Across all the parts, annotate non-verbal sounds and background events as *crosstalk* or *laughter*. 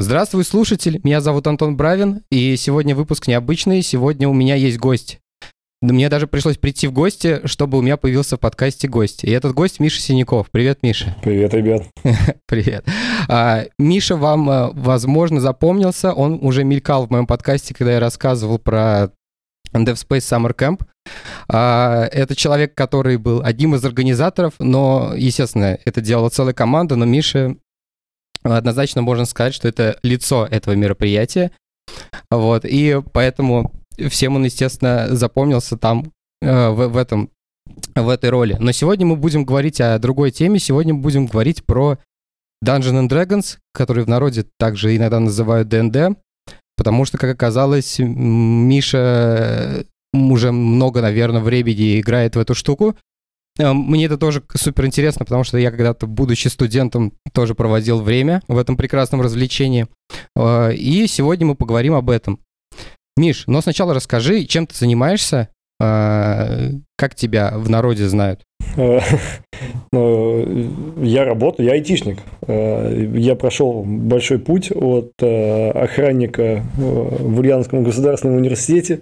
Здравствуй, слушатель. Меня зовут Антон Бравин, и сегодня выпуск необычный. Сегодня у меня есть гость. Мне даже пришлось прийти в гости, чтобы у меня появился в подкасте гость. И этот гость Миша Синяков. Привет, Миша. Привет, ребят. *laughs* Привет. А, Миша вам, э, возможно, запомнился. Он уже мелькал в моем подкасте, когда я рассказывал про DevSpace Summer Camp. А, это человек, который был одним из организаторов, но, естественно, это делала целая команда, но Миша однозначно можно сказать, что это лицо этого мероприятия. Вот, и поэтому всем он, естественно, запомнился там, э, в, в этом в этой роли. Но сегодня мы будем говорить о другой теме. Сегодня мы будем говорить про Dungeons and Dragons, который в народе также иногда называют D&D, потому что, как оказалось, Миша уже много, наверное, времени играет в эту штуку. Э, мне это тоже супер интересно, потому что я когда-то, будучи студентом, тоже проводил время в этом прекрасном развлечении. Э, и сегодня мы поговорим об этом. Миш, но сначала расскажи, чем ты занимаешься, э, как тебя в народе знают? *laughs* Ну, я работаю, я айтишник. Я прошел большой путь от охранника в Ульяновском государственном университете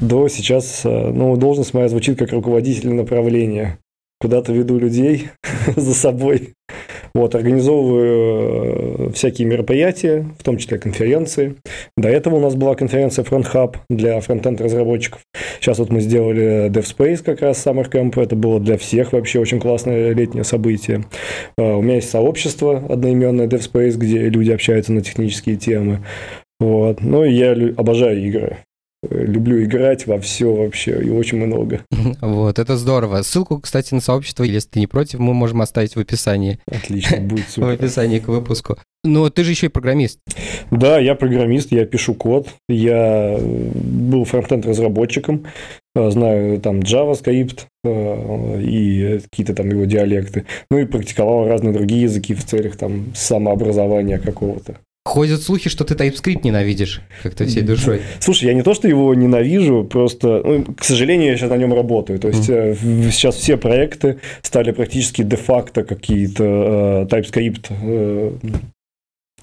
до сейчас, ну, должность моя звучит как руководитель направления куда-то веду людей *laughs* за собой. Вот, организовываю э, всякие мероприятия, в том числе конференции. До этого у нас была конференция Front Hub для фронтенд разработчиков. Сейчас вот мы сделали DevSpace как раз Summer Camp. Это было для всех вообще очень классное летнее событие. Э, у меня есть сообщество одноименное DevSpace, где люди общаются на технические темы. Вот. Ну я обожаю игры люблю играть во все вообще, и очень много. *laughs* Вот, это здорово. Ссылку, кстати, на сообщество, если ты не против, мы можем оставить в описании. Отлично, *laughs* будет супер. В описании к выпуску. Но ты же еще и программист. Да, я программист, я пишу код, я был фронтенд-разработчиком, э, знаю там JavaScript э, и какие-то там его диалекты, ну и практиковал разные другие языки в целях там самообразования какого-то. Ходят слухи, что ты TypeScript ненавидишь как-то всей душой. Слушай, я не то, что его ненавижу, просто, ну, к сожалению, я сейчас на нем работаю. То есть, mm. сейчас все проекты стали практически де-факто какие-то э, TypeScript э,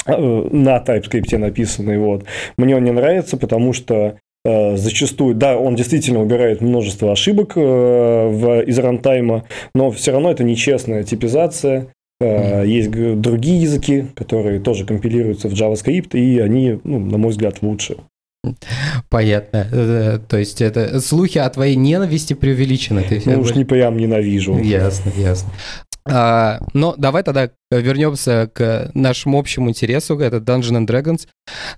э, на TypeScript написанные. Вот. Мне он не нравится, потому что э, зачастую, да, он действительно убирает множество ошибок э, в, из рантайма, но все равно это нечестная типизация, Э, есть другие языки, которые тоже компилируются в JavaScript, и они, ну, на мой взгляд, лучше. Понятно. Э, то есть это слухи о твоей ненависти преувеличены. Ты ну уж не прям ненавижу. Ясно, ясно. А, но давай тогда вернемся к нашему общему интересу, это Dungeons and Dragons.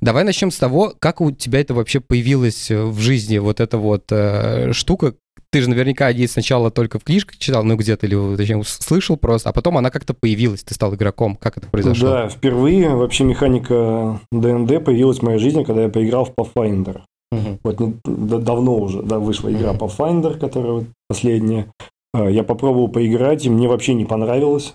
Давай начнем с того, как у тебя это вообще появилось в жизни, вот эта вот э, штука, ты же наверняка о сначала только в книжках читал, ну где-то, или точнее, слышал просто, а потом она как-то появилась, ты стал игроком. Как это произошло? Да, впервые вообще механика ДНД появилась в моей жизни, когда я поиграл в Pathfinder. Угу. Вот не, да, давно уже да, вышла игра угу. Pathfinder, которая вот последняя. А, я попробовал поиграть, и мне вообще не понравилось.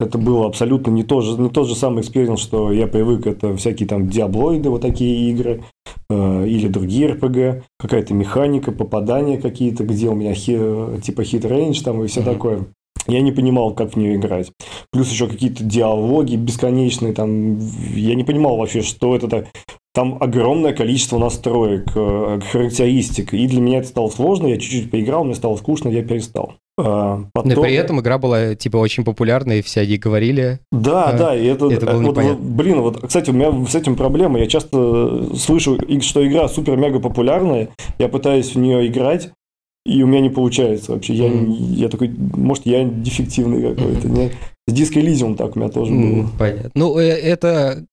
Это было абсолютно не, то же, не тот же самый experience, что я привык, это всякие там диаблоиды, вот такие игры, э, или другие РПГ, какая-то механика, попадания какие-то, где у меня хи, типа hit range там и все mm-hmm. такое. Я не понимал, как в нее играть. Плюс еще какие-то диалоги бесконечные, там, я не понимал вообще, что это так. Там огромное количество настроек, э, характеристик. И для меня это стало сложно. Я чуть-чуть поиграл, мне стало скучно, я перестал. А, потом... Но при этом игра была типа очень популярная, и все они говорили. Да, а, да, и это, это было вот, вот, блин, вот, кстати, у меня с этим проблема. Я часто слышу, что игра супер-мега популярная, я пытаюсь в нее играть, и у меня не получается вообще. Я, mm. я такой, может, я дефективный какой-то. Mm-hmm. С диско Elysium так у меня тоже было. Mm, понятно. Ну, э, это,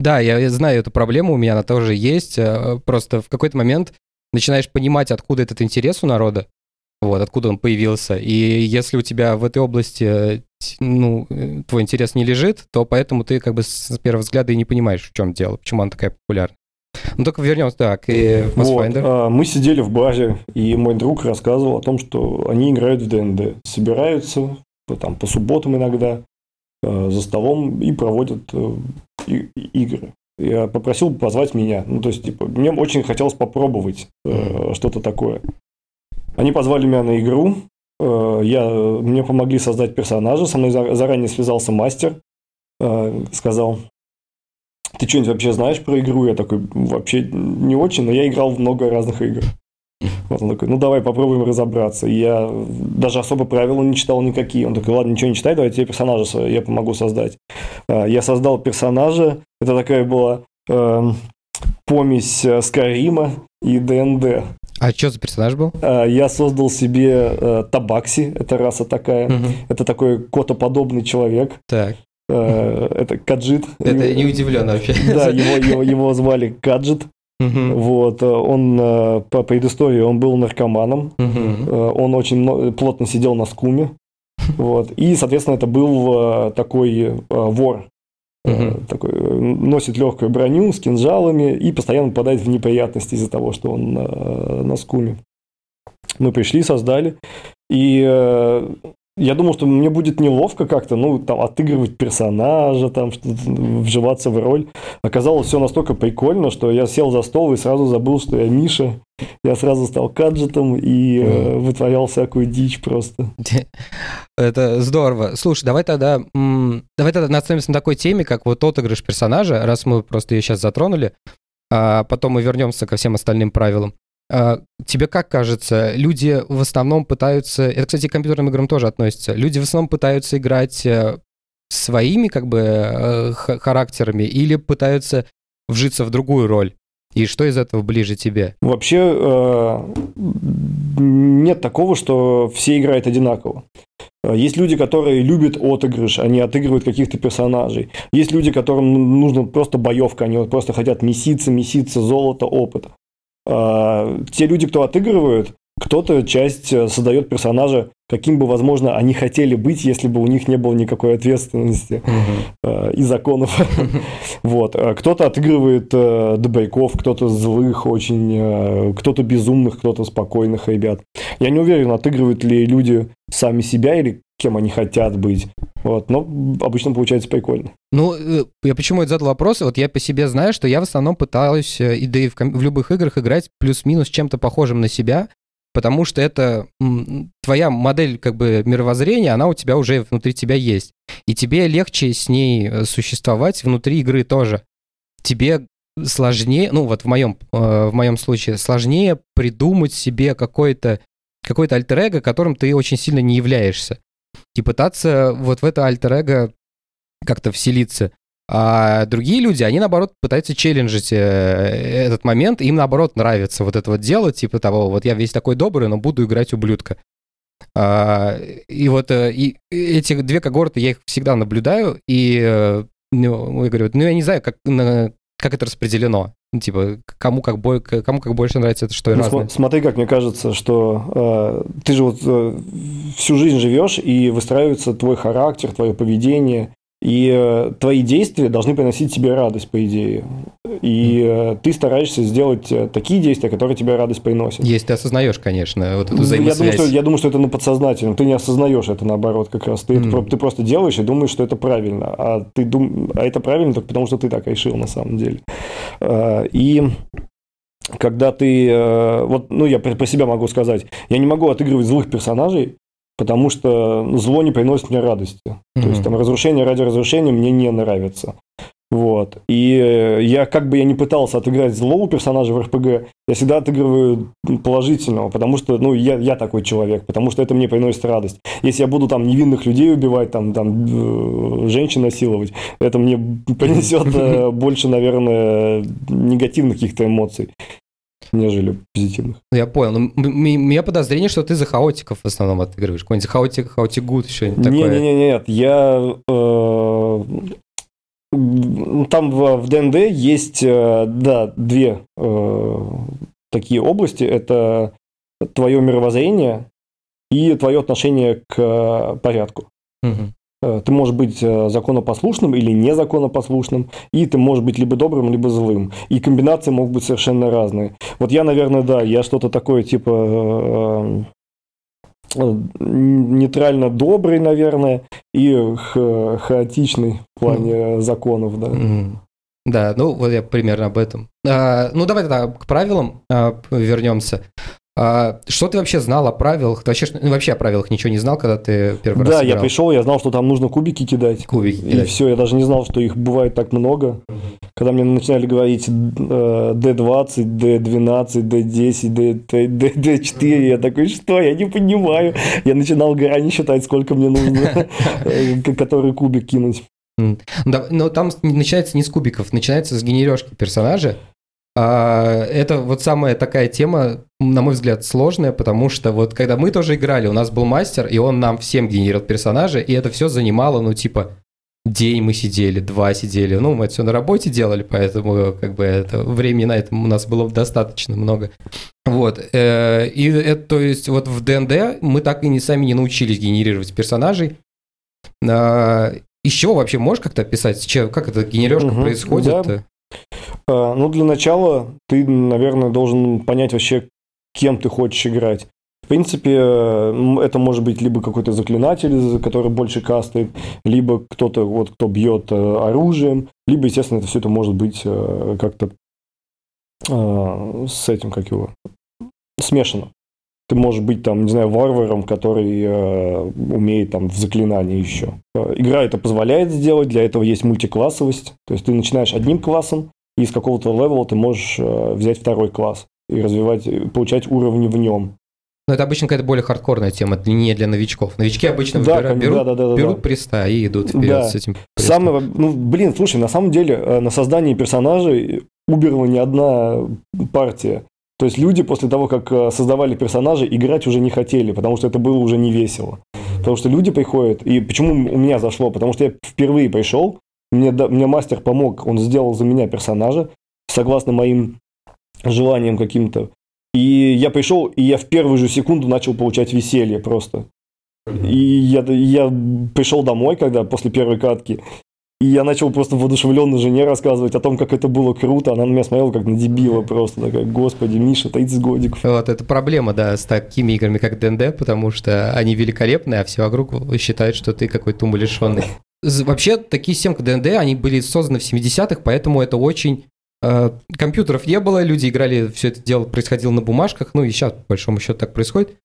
да, я знаю эту проблему, у меня она тоже есть. Э, просто в какой-то момент начинаешь понимать, откуда этот интерес у народа, вот, откуда он появился. И если у тебя в этой области, ну, э, твой интерес не лежит, то поэтому ты как бы с первого взгляда и не понимаешь, в чем дело, почему она такая популярна. Ну, только вернемся, так, и Pathfinder. Вот, а, мы сидели в баре, и мой друг рассказывал о том, что они играют в ДНД. Собираются там, по субботам иногда э, за столом и проводят э, игры. Я попросил позвать меня. Ну, то есть, типа, мне очень хотелось попробовать э, что-то такое. Они позвали меня на игру. Э, я, мне помогли создать персонажа. Со мной заранее связался мастер. Э, сказал, ты что-нибудь вообще знаешь про игру? Я такой, вообще не очень, но я играл в много разных игр. Вот он такой, ну давай попробуем разобраться. И я даже особо правила не читал никакие. Он такой, ладно, ничего не читай, давай тебе персонажа я помогу создать. А, я создал персонажа. Это такая была э, помесь Скайрима и ДНД. А что за персонаж был? А, я создал себе э, Табакси, это раса такая. Угу. Это такой котоподобный человек. Так. Э, это Каджит. Это не удивлен вообще. Да, его, его, его звали Каджит. Угу. Вот, э, он э, по предыстории он был наркоманом, угу. он очень плотно сидел на скуме, *laughs* вот, и, соответственно, это был такой вор, угу. такой носит легкую броню с кинжалами и постоянно попадает в неприятности из-за того, что он на, на скуме. Мы пришли, создали, и я думал, что мне будет неловко как-то, ну, там, отыгрывать персонажа, там, вживаться в роль. Оказалось все настолько прикольно, что я сел за стол и сразу забыл, что я Миша. Я сразу стал каджетом и э, вытворял всякую дичь просто. *laughs* Это здорово. Слушай, давай тогда, давай тогда остановимся на такой теме, как вот отыгрыш персонажа, раз мы просто ее сейчас затронули, а потом мы вернемся ко всем остальным правилам. А, тебе как кажется, люди в основном пытаются, это, кстати, к компьютерным играм тоже относится, люди в основном пытаются играть э, своими как бы э, характерами или пытаются вжиться в другую роль? И что из этого ближе тебе? Вообще э, нет такого, что все играют одинаково. Есть люди, которые любят отыгрыш, они отыгрывают каких-то персонажей. Есть люди, которым нужно просто боевка, они просто хотят меситься, меситься, золото, опыт. А, те люди, кто отыгрывают, кто-то часть э, создает персонажа, каким бы, возможно, они хотели быть, если бы у них не было никакой ответственности uh-huh. и законов. *laughs* вот. А кто-то отыгрывает э, добряков, кто-то злых очень, кто-то безумных, кто-то спокойных ребят. Я не уверен, отыгрывают ли люди сами себя или кем они хотят быть. Вот, но обычно получается прикольно. Ну, э, я почему это задал вопрос? Вот я по себе знаю, что я в основном пытаюсь, э, и да и в, в любых играх играть плюс-минус чем-то похожим на себя, потому что это твоя модель как бы мировоззрения, она у тебя уже внутри тебя есть. И тебе легче с ней э, существовать внутри игры тоже. Тебе сложнее, ну вот в моем, в моем случае, сложнее придумать себе какой-то какой-то альтер которым ты очень сильно не являешься и пытаться вот в это альтер-эго как-то вселиться. А другие люди, они, наоборот, пытаются челленджить э, этот момент, им, наоборот, нравится вот это вот дело, типа того, вот я весь такой добрый, но буду играть ублюдка. А, и вот э, и эти две когорты, я их всегда наблюдаю, и э, ну, я говорю, ну, я не знаю, как, как это распределено. Ну, типа, кому как, бой, кому как больше нравится это, что и ну, разное. Смотри, как мне кажется, что э, ты же вот э, всю жизнь живешь, и выстраивается твой характер, твое поведение, и э, твои действия должны приносить тебе радость, по идее. И э, ты стараешься сделать э, такие действия, которые тебе радость приносят. Если ты осознаешь, конечно, вот эту взаимосвязь. Я думаю, что, я думаю, что это на подсознательном. Ты не осознаешь это наоборот как раз. Ты, mm. это, ты просто делаешь и думаешь, что это правильно. А, ты дум... а это правильно только потому, что ты так решил на самом деле. И когда ты... Вот, ну, я про себя могу сказать. Я не могу отыгрывать злых персонажей, потому что зло не приносит мне радости. Mm-hmm. То есть там разрушение ради разрушения мне не нравится. Вот. И э, я, как бы я не пытался отыграть злого персонажа в РПГ, я всегда отыгрываю положительного, потому что, ну, я, я такой человек, потому что это мне приносит радость. Если я буду там невинных людей убивать, там, там, э, женщин насиловать, это мне принесет *laughs* э, больше, наверное, негативных каких-то эмоций нежели позитивных. Я понял. Но у меня подозрение, что ты за хаотиков в основном отыгрываешь. Какой-нибудь хаотик, хаотик гуд, еще такое. Не-не-не, нет. Я... Э, там в, в ДНД есть, э, да, две э, такие области. Это твое мировоззрение и твое отношение к порядку. Угу. Э, ты можешь быть э, законопослушным или незаконопослушным, и ты можешь быть либо добрым, либо злым. И комбинации могут быть совершенно разные. Вот я, наверное, да, я что-то такое типа э, нейтрально добрый, наверное, и ха хаотичный в плане mm. законов, да. Mm. Да, ну вот я примерно об этом. А, ну давай тогда к правилам а, вернемся. А, что ты вообще знал о правилах? Ты вообще, ну, вообще о правилах ничего не знал, когда ты первый да, раз Да, я пришел, я знал, что там нужно кубики кидать. Кубики И кидать. все, я даже не знал, что их бывает так много. Угу. Когда мне начинали говорить D20, D12, D10, D4, я такой, что? Я не понимаю. Я начинал грани считать, сколько мне нужно, э, который кубик кинуть. Но там начинается не с кубиков, начинается с генережки персонажа. А, это вот самая такая тема, на мой взгляд, сложная, потому что вот когда мы тоже играли, у нас был мастер, и он нам всем генерил персонажи, и это все занимало, ну, типа, день мы сидели, два сидели. Ну, мы это все на работе делали, поэтому как бы это времени на этом у нас было достаточно много. Вот. Э, и это, то есть, вот в ДНД мы так и не сами не научились генерировать персонажей. А, чего вообще можешь как-то описать, как эта генережка угу, происходит? Да. А, ну, для начала ты, наверное, должен понять вообще, кем ты хочешь играть. В принципе, это может быть либо какой-то заклинатель, который больше кастает, либо кто-то, вот, кто бьет э, оружием, либо, естественно, это все это может быть э, как-то с этим, как его, смешано. Ты можешь быть там, не знаю, варваром, который э, умеет там в заклинании еще. Игра это позволяет сделать, для этого есть мультиклассовость. То есть ты начинаешь одним классом, и из какого-то левела ты можешь э, взять второй класс и развивать, получать уровни в нем. Но это обычно какая-то более хардкорная тема, не для новичков. Новички обычно да, выбирают, берут, да, да, да, берут да. приста и идут вперед да. с этим. Самое, ну, блин, слушай, на самом деле э, на создании персонажей уберла не одна партия. То есть люди после того, как э, создавали персонажей, играть уже не хотели, потому что это было уже не весело. Потому что люди приходят, и почему у меня зашло? Потому что я впервые пришел, мне, мне мастер помог, он сделал за меня персонажа, согласно моим желаниям каким-то. И я пришел, и я в первую же секунду начал получать веселье просто. И я, я пришел домой, когда после первой катки, и я начал просто воодушевленно жене рассказывать о том, как это было круто. Она на меня смотрела как на дебила просто. Такая, господи, Миша, 30 годиков. Вот, это проблема, да, с такими играми, как ДНД, потому что они великолепны, а все вокруг считают, что ты какой-то умалишенный. Вообще, такие системы, ДНД, они были созданы в 70-х, поэтому это очень... Э, компьютеров не было, люди играли, все это дело происходило на бумажках, ну и сейчас, по большому счету, так происходит.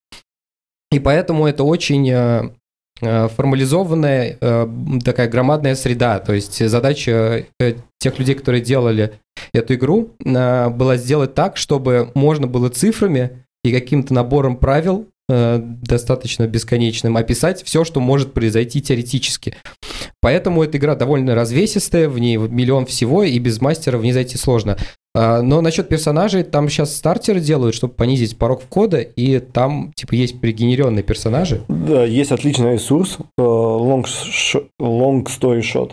И поэтому это очень э формализованная э, такая громадная среда. То есть задача э, тех людей, которые делали эту игру, э, была сделать так, чтобы можно было цифрами и каким-то набором правил Э, достаточно бесконечным, описать все, что может произойти теоретически. Поэтому эта игра довольно развесистая, в ней миллион всего, и без мастера в ней зайти сложно. А, но насчет персонажей, там сейчас стартеры делают, чтобы понизить порог входа, и там, типа, есть пригенеренные персонажи. Да, есть отличный ресурс, э, long, long Story Shot,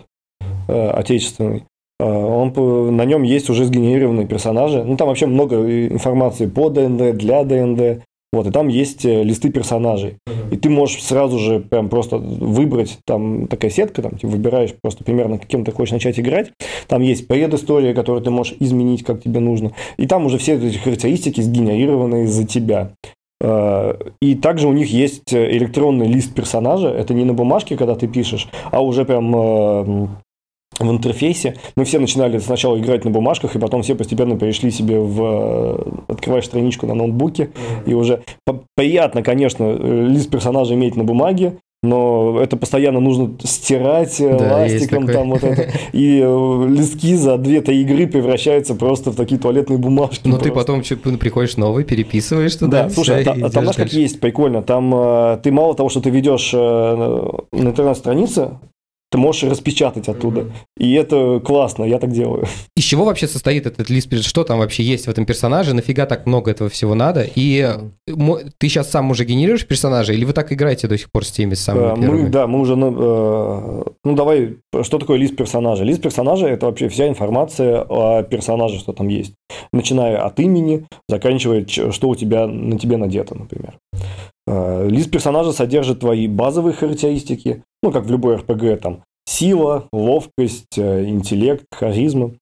э, отечественный. Он, на нем есть уже сгенерированные персонажи. Ну, там вообще много информации по ДНД, для ДНД. Вот, и там есть э, листы персонажей. И ты можешь сразу же прям просто выбрать, там такая сетка, там ты выбираешь просто примерно, каким ты хочешь начать играть. Там есть предыстория, которую ты можешь изменить, как тебе нужно. И там уже все эти характеристики сгенерированы за тебя. Э, и также у них есть электронный лист персонажа. Это не на бумажке, когда ты пишешь, а уже прям э, в интерфейсе. Мы все начинали сначала играть на бумажках, и потом все постепенно перешли себе в... Э, открываешь страничку на ноутбуке, и уже приятно, конечно, э, лист персонажа иметь на бумаге, но это постоянно нужно стирать э, да, ластиком там вот это. *laughs* И листки за 2-3 игры превращаются просто в такие туалетные бумажки. Но ты потом приходишь новый, переписываешь туда. Да, слушай, а, а там знаешь, как есть, прикольно. Там ты мало того, что ты ведешь на интернет-странице, ты можешь распечатать оттуда. Mm-hmm. И это классно, я так делаю. Из чего вообще состоит этот лист? Что там вообще есть в этом персонаже? Нафига так много этого всего надо? И mm-hmm. ты сейчас сам уже генерируешь персонажа, или вы так играете до сих пор с теми самыми да, Мы, да, мы уже... Э, ну, давай, что такое лист персонажа? Лист персонажа – это вообще вся информация о персонаже, что там есть. Начиная от имени, заканчивая, что у тебя на тебе надето, например. Э, лист персонажа содержит твои базовые характеристики, ну, как в любой РПГ, там, сила, ловкость, э, интеллект, харизма.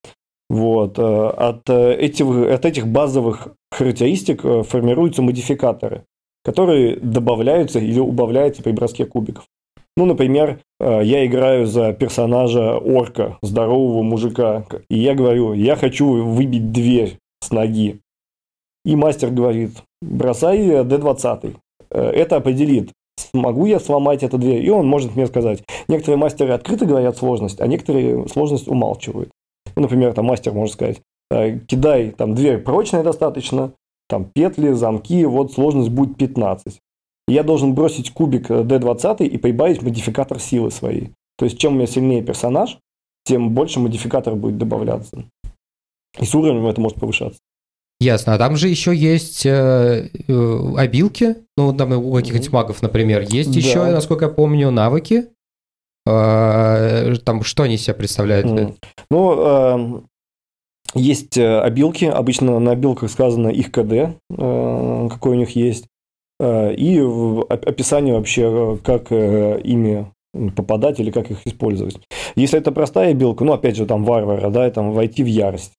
Вот. Э, от этих, от этих базовых характеристик формируются модификаторы, которые добавляются или убавляются при броске кубиков. Ну, например, я играю за персонажа орка, здорового мужика, и я говорю, я хочу выбить дверь с ноги. И мастер говорит, бросай D20. Это определит, смогу я сломать эту дверь, и он может мне сказать. Некоторые мастеры открыто говорят сложность, а некоторые сложность умалчивают. Ну, например, там мастер может сказать, кидай, там дверь прочная достаточно, там петли, замки, вот сложность будет 15. Я должен бросить кубик D20 и прибавить модификатор силы своей. То есть, чем у меня сильнее персонаж, тем больше модификатор будет добавляться. И с уровнем это может повышаться. Ясно. А там же еще есть э, э, обилки, ну, там у каких-нибудь магов, например. Есть да. еще, насколько я помню, навыки. Э, там что они себя представляют? Mm. Ну, э, есть э, обилки. Обычно на обилках сказано их КД, э, какой у них есть. Э, и описание вообще, как э, ими попадать или как их использовать. Если это простая белка, ну, опять же, там варвара, да, там войти в ярость.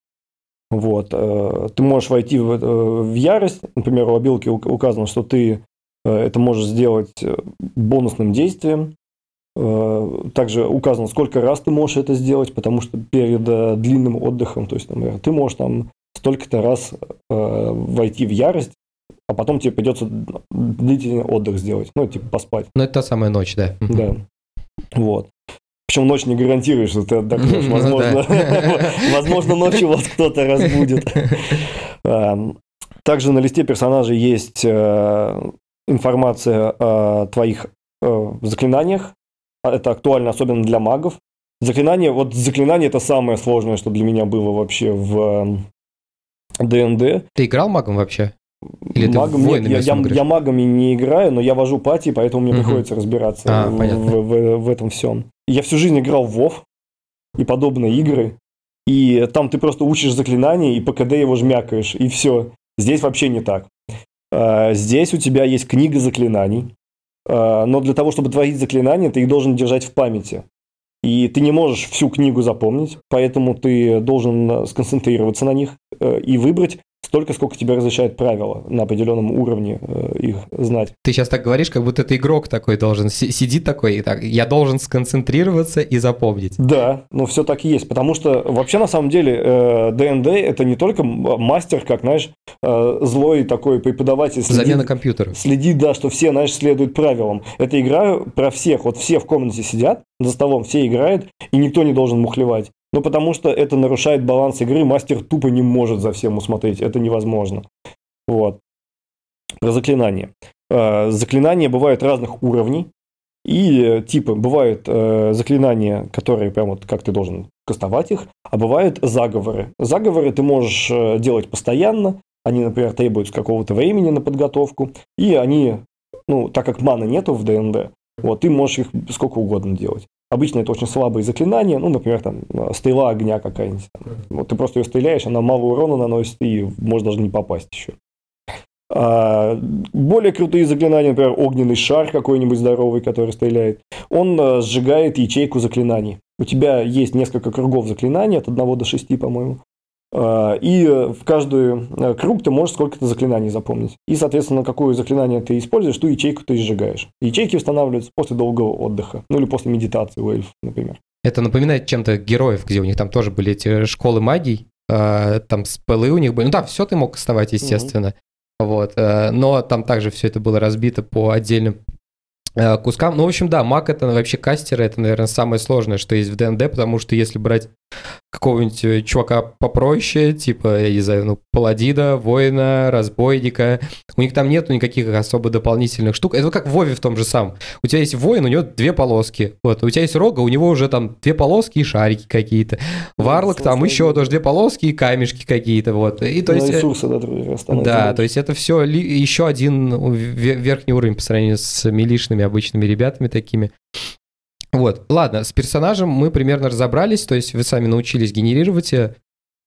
Вот. Э, ты можешь войти в, э, в ярость, например, у обилки указано, что ты э, это можешь сделать бонусным действием. Также указано, сколько раз ты можешь это сделать, потому что перед длинным отдыхом, то есть, например, ты можешь там столько-то раз войти в ярость, а потом тебе придется длительный отдых сделать, ну, типа поспать. Ну, это та самая ночь, да. Да. Вот. Причем ночь не гарантирует, что ты отдохнешь. *laughs* Ну возможно, *laughs* возможно ночью вас кто-то разбудит. Эм, *laughs* также на листе персонажей есть э, информация о твоих э, заклинаниях. Это актуально особенно для магов. Заклинание, вот заклинание это самое сложное, что для меня было вообще в ДНД. Эм, ты играл магом вообще? Или магом, нет, я, я, я магами не играю, но я вожу пати, поэтому мне угу. приходится разбираться а, в, в, в, в этом всем. Я всю жизнь играл в WoW и подобные игры, и там ты просто учишь заклинание и по КД его жмякаешь, и все. Здесь вообще не так. А, здесь у тебя есть книга заклинаний, а, но для того, чтобы творить заклинания, ты их должен держать в памяти. И ты не можешь всю книгу запомнить, поэтому ты должен сконцентрироваться на них э, и выбрать столько, сколько тебе разрешает правила на определенном уровне э, их знать. Ты сейчас так говоришь, как будто это игрок такой должен, сидит такой и так, я должен сконцентрироваться и запомнить. Да, ну все так и есть, потому что вообще на самом деле ДНД э, это не только мастер, как, знаешь, э, злой такой преподаватель. Следит, Замена компьютера. Следит, да, что все, знаешь, следуют правилам. Это игра про всех, вот все в комнате сидят за столом, все играют, и никто не должен мухлевать. Ну, потому что это нарушает баланс игры, мастер тупо не может за всем усмотреть, это невозможно. Вот. Про заклинания. Э, заклинания бывают разных уровней, и типа бывают э, заклинания, которые прям вот как ты должен кастовать их, а бывают заговоры. Заговоры ты можешь э, делать постоянно, они, например, требуют какого-то времени на подготовку, и они, ну, так как маны нету в ДНД, вот, ты можешь их сколько угодно делать. Обычно это очень слабые заклинания, ну, например, там, стрела огня какая-нибудь. Вот ты просто ее стреляешь, она мало урона наносит, и может даже не попасть еще. А, более крутые заклинания, например, огненный шар какой-нибудь здоровый, который стреляет, он а, сжигает ячейку заклинаний. У тебя есть несколько кругов заклинаний, от 1 до 6, по-моему. А, и в каждый э, круг ты можешь сколько-то заклинаний запомнить. И, соответственно, какое заклинание ты используешь, ту ячейку ты сжигаешь. Ячейки устанавливаются после долгого отдыха. Ну или после медитации у эльфов, например. Это напоминает чем-то героев, где у них там тоже были эти школы магий, э, там спелы у них были. Ну да, все ты мог вставать, естественно. Угу. Вот. Э, но там также все это было разбито по отдельным кускам. Ну, в общем, да, маг это вообще кастеры, это, наверное, самое сложное, что есть в ДНД, потому что если брать какого-нибудь э, чувака попроще, типа, я не знаю, ну, паладина, воина, разбойника. У них там нету никаких особо дополнительных штук. Это как в Вове в том же самом. У тебя есть воин, у него две полоски. Вот, у тебя есть рога, у него уже там две полоски и шарики какие-то. Варлок там еще тоже две полоски и камешки какие-то. Вот. И то есть... Э, ресурсы, да, да, то есть это все еще один верхний уровень по сравнению с милишными обычными ребятами такими. Вот, ладно, с персонажем мы примерно разобрались, то есть вы сами научились генерировать э,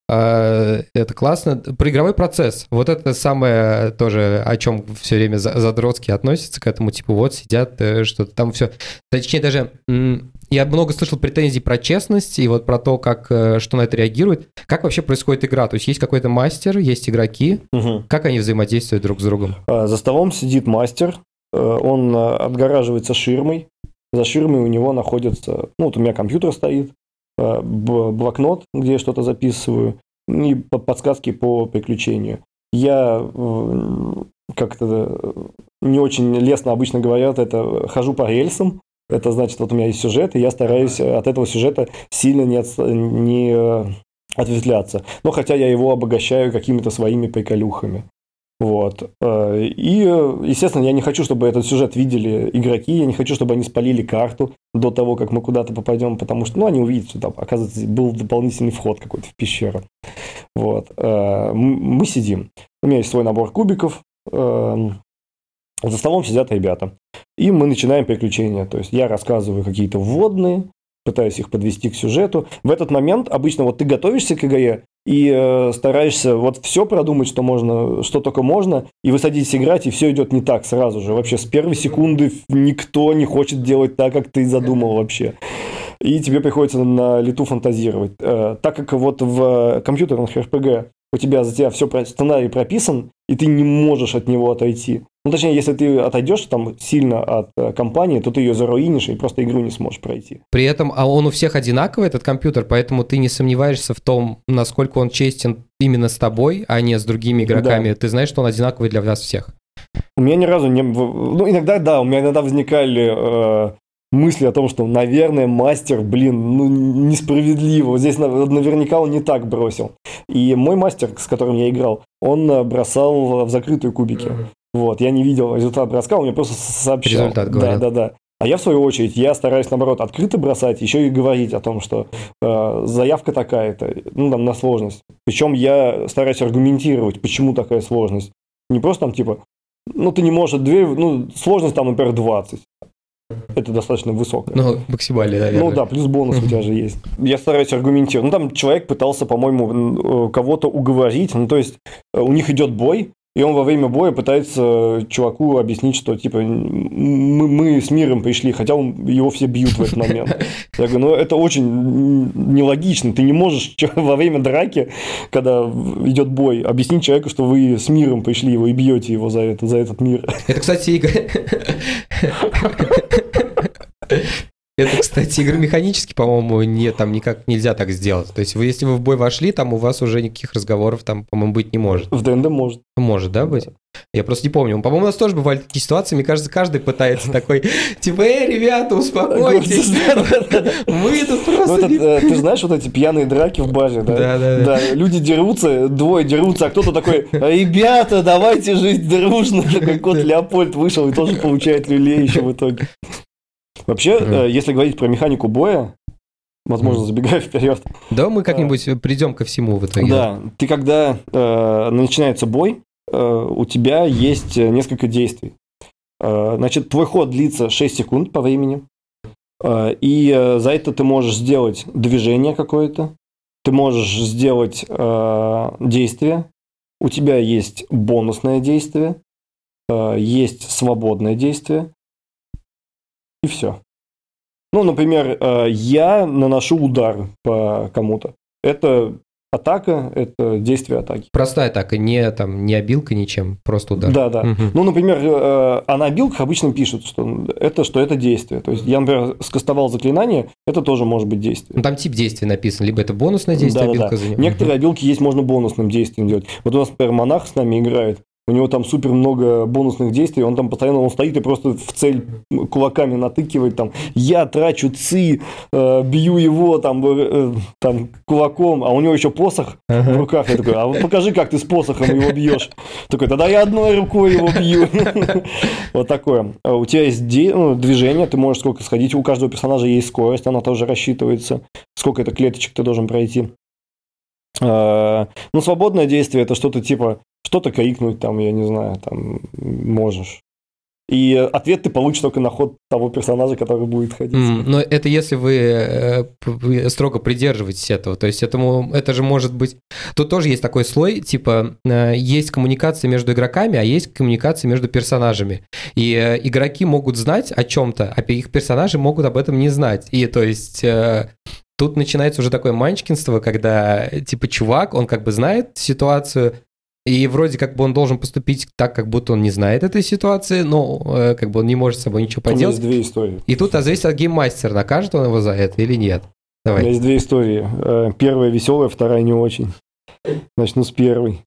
это классно. Про игровой процесс. Вот это самое тоже, о чем все время задротски относятся к этому, типа вот сидят, э, что-то там все. Точнее, даже я много слышал претензий про честность и вот про то, как, э, что на это реагирует. Как вообще происходит игра? То есть есть какой-то мастер, есть игроки. Угу. Как они взаимодействуют друг с другом? А, за столом сидит мастер, он отгораживается ширмой, за ширмой у него находится, ну вот у меня компьютер стоит, э, блокнот, где я что-то записываю, и подсказки по приключению. Я как-то не очень лестно обычно говорят, это хожу по рельсам. Это значит, вот у меня есть сюжет, и я стараюсь от этого сюжета сильно не, от, не ответвляться. Но хотя я его обогащаю какими-то своими приколюхами. Вот. Э, и, естественно, я не хочу, чтобы этот сюжет видели игроки, я не хочу, чтобы они спалили карту до того, как мы куда-то попадем, потому что, ну, они увидят, что там, оказывается, был дополнительный вход какой-то в пещеру. Вот. Э, мы сидим. У меня есть свой набор кубиков, эм, за столом сидят ребята. И мы начинаем приключения. То есть я рассказываю какие-то вводные, пытаюсь их подвести к сюжету. В этот момент обычно вот ты готовишься к игре и э, стараешься вот все продумать, что можно, что только можно, и вы садитесь играть, и все идет не так сразу же. Вообще с первой секунды никто не хочет делать так, как ты задумал вообще. И тебе приходится на лету фантазировать. Э, так как вот в компьютерных RPG у тебя за тебя все сценарий прописан, и ты не можешь от него отойти. Ну, точнее, если ты отойдешь там сильно от э, компании, то ты ее заруинишь и просто игру не сможешь пройти. При этом, а он у всех одинаковый, этот компьютер, поэтому ты не сомневаешься в том, насколько он честен именно с тобой, а не с другими игроками. Да. Ты знаешь, что он одинаковый для вас всех. У меня ни разу не... Ну, иногда, да, у меня иногда возникали э, мысли о том, что, наверное, мастер, блин, ну, несправедливо. Вот здесь наверняка он не так бросил. И мой мастер, с которым я играл, он э, бросал в закрытые кубики. Uh-huh. Вот, я не видел результат броска, он мне просто сообщал. Результат говорил. Да, да, да. А я, в свою очередь, я стараюсь, наоборот, открыто бросать, еще и говорить о том, что э, заявка такая-то, ну, там, на сложность. Причем я стараюсь аргументировать, почему такая сложность. Не просто там, типа, ну, ты не можешь дверь, ну, сложность там, например, 20. Это достаточно высокое. Ну, максимально, наверное. Ну да, плюс бонус у тебя же есть. Я стараюсь аргументировать. Ну, там человек пытался, по-моему, э, кого-то уговорить. Ну, то есть, э, у них идет бой, и он во время боя пытается чуваку объяснить, что типа мы, мы с миром пришли, хотя он, его все бьют в этот момент. Я говорю, ну это очень нелогично. Ты не можешь *laughs* во время драки, когда идет бой, объяснить человеку, что вы с миром пришли его и бьете его за, это, за этот мир. Это, кстати, Игорь... *laughs* Это, кстати, игры механически, по-моему, не, там никак нельзя так сделать. То есть, вы, если вы в бой вошли, там у вас уже никаких разговоров там, по-моему, быть не может. В ДНД может. Может, да, быть? Я просто не помню. По-моему, у нас тоже бывали такие ситуации. Мне кажется, каждый пытается такой, *laughs* типа, эй, ребята, успокойтесь. Мы тут просто... Э, ты знаешь вот эти пьяные драки в базе, да? Да, да, да. Люди дерутся, двое дерутся, а кто-то такой, ребята, давайте жить дружно. *laughs* Такой кот Леопольд вышел и тоже получает люлей еще в итоге. Вообще, mm. если говорить про механику боя, возможно, забегая *laughs* вперед. Да, мы как-нибудь э, придем ко всему в итоге. Да, ты когда э, начинается бой, э, у тебя есть несколько действий. Э, значит, твой ход длится 6 секунд по времени, э, и э, за это ты можешь сделать движение какое-то, ты можешь сделать э, действие, у тебя есть бонусное действие, э, есть свободное действие, и все. Ну, например, э, я наношу удар по кому-то. Это атака, это действие атаки. Простая атака, не там не обилка ничем, просто удар. Да, да. Угу. Ну, например, э, а на обилках обычно пишут, что это, что это действие. То есть я, например, скастовал заклинание, это тоже может быть действие. Ну, там тип действия написан, либо это бонусное действие, да, обилка да, да. за него. Некоторые обилки есть можно бонусным действием делать. Вот у нас, например, монах с нами играет, у него там супер много бонусных действий, он там постоянно он стоит и просто в цель кулаками натыкивает, там, я трачу ци, э, бью его там, э, там кулаком, а у него еще посох ага. в руках. Я такой, а вот покажи, как ты с посохом его бьешь. Такой, тогда я одной рукой его бью. *laughs* Вот такое. А у тебя есть ну, движение, ты можешь сколько сходить, у каждого персонажа есть скорость, она тоже рассчитывается, сколько это клеточек ты должен пройти. А, ну, свободное действие это что-то типа что-то крикнуть там, я не знаю, там можешь. И ответ ты получишь только на ход того персонажа, который будет ходить. Mm, но это если вы, э, строго придерживаетесь этого. То есть этому, это же может быть... Тут тоже есть такой слой, типа, э, есть коммуникация между игроками, а есть коммуникация между персонажами. И э, игроки могут знать о чем-то, а их персонажи могут об этом не знать. И то есть Тут начинается уже такое манчкинство, когда, типа, чувак, он как бы знает ситуацию, и вроде как бы он должен поступить так, как будто он не знает этой ситуации, но э, как бы он не может с собой ничего поделать. У меня есть две истории. И тут а зависит от гейммастера, накажет он его за это или нет. Давай. У меня есть две истории. Э, первая веселая, вторая не очень. Начну с первой.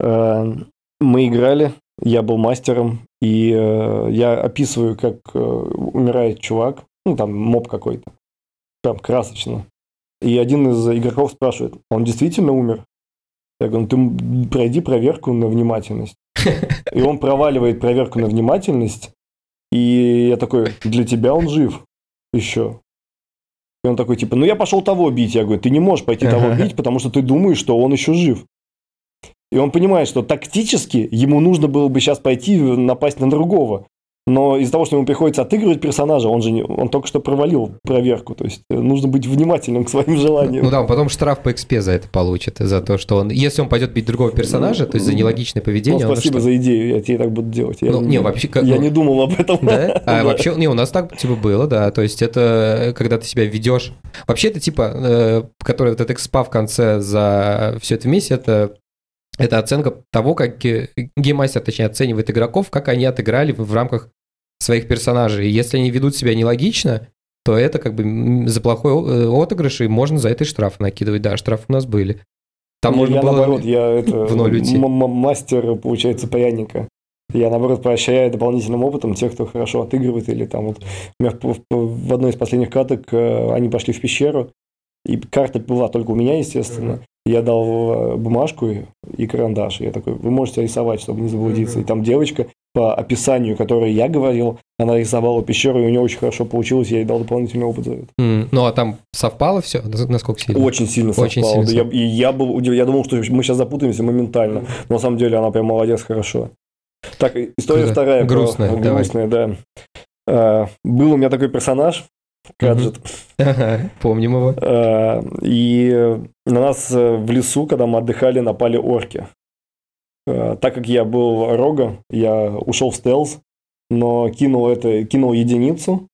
Э, мы играли я был мастером, и я описываю, как умирает чувак, ну, там, моб какой-то, прям красочно. И один из игроков спрашивает, он действительно умер? Я говорю, ты пройди проверку на внимательность. И он проваливает проверку на внимательность, и я такой, для тебя он жив еще. И он такой, типа, ну я пошел того бить. Я говорю, ты не можешь пойти того бить, потому что ты думаешь, что он еще жив. И он понимает, что тактически ему нужно было бы сейчас пойти напасть на другого. Но из-за того, что ему приходится отыгрывать персонажа, он же не, он только что провалил проверку. То есть э, нужно быть внимательным к своим желаниям. Ну да, он потом штраф по XP за это получит, за то, что он... Если он пойдет бить другого персонажа, то есть за нелогичное поведение... Ну, спасибо за идею, я тебе так буду делать. Я, ну, не, вообще... Как, я ну, не думал об этом. Да? А *laughs* да. вообще, не, у нас так типа было, да. То есть это когда ты себя ведешь... Вообще это типа, э, который вот этот экспа в конце за все это вместе, это это оценка того, как гейммастер, точнее, оценивает игроков, как они отыграли в, в рамках своих персонажей. И если они ведут себя нелогично, то это как бы за плохой э, отыгрыш, и можно за это и штраф накидывать. Да, штрафы у нас были. Там ну, можно я было наоборот, я *laughs* это в ноль уйти. мастер, получается, пряника. Я, наоборот, прощаю дополнительным опытом тех, кто хорошо отыгрывает, или там вот у меня в, в одной из последних каток э, они пошли в пещеру, и карта была только у меня, естественно. Я дал э, бумажку и карандаш. Я такой, вы можете рисовать, чтобы не заблудиться. И там девочка по описанию, которое я говорил, она рисовала пещеру, и у нее очень хорошо получилось, я ей дал дополнительный опыт за это. Mm, ну, а там совпало все? Насколько сильно? Очень сильно очень совпало. Сильно. Да, я, и я был удивлен, я думал, что мы сейчас запутаемся моментально, но на самом деле она прям молодец, хорошо. Так, история Круто. вторая. Грустная, про, грустная, да. А, был у меня такой персонаж, Гаджет. Ага, помним его. А, и на нас э, в лесу, когда мы отдыхали, напали орки. А, так как я был рога, я ушел в стелс, но кинул это, кинул единицу.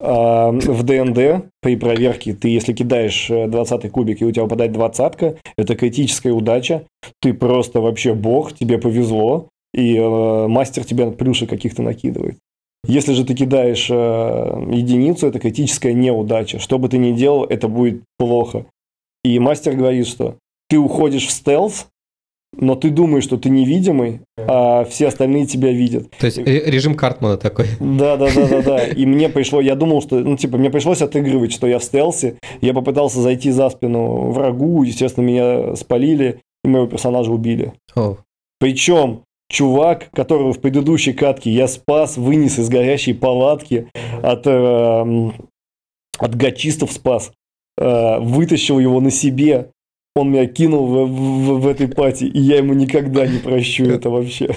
А в ДНД при проверке ты, если кидаешь 20 э, кубик и у тебя выпадает двадцатка, это критическая удача. Ты просто вообще бог, тебе повезло, и э, мастер тебе плюши каких-то накидывает. Если же ты кидаешь э, единицу, это критическая неудача. Что бы ты ни делал, это будет плохо. И мастер говорит, что ты уходишь в стелс, но ты думаешь, что ты невидимый, а все остальные тебя видят. То есть режим Картмана такой. Да, да, да, да, да. *laughs* И мне пришло, я думал, что, ну, типа, мне пришлось отыгрывать, что я в стелсе. Я попытался зайти за спину врагу, естественно, меня спалили, и моего персонажа убили. Oh. Причем чувак, которого в предыдущей катке я спас, вынес из горящей палатки, от, э, от гачистов спас, э, вытащил его на себе, он меня кинул в, в, в этой пати, и я ему никогда не прощу это вообще.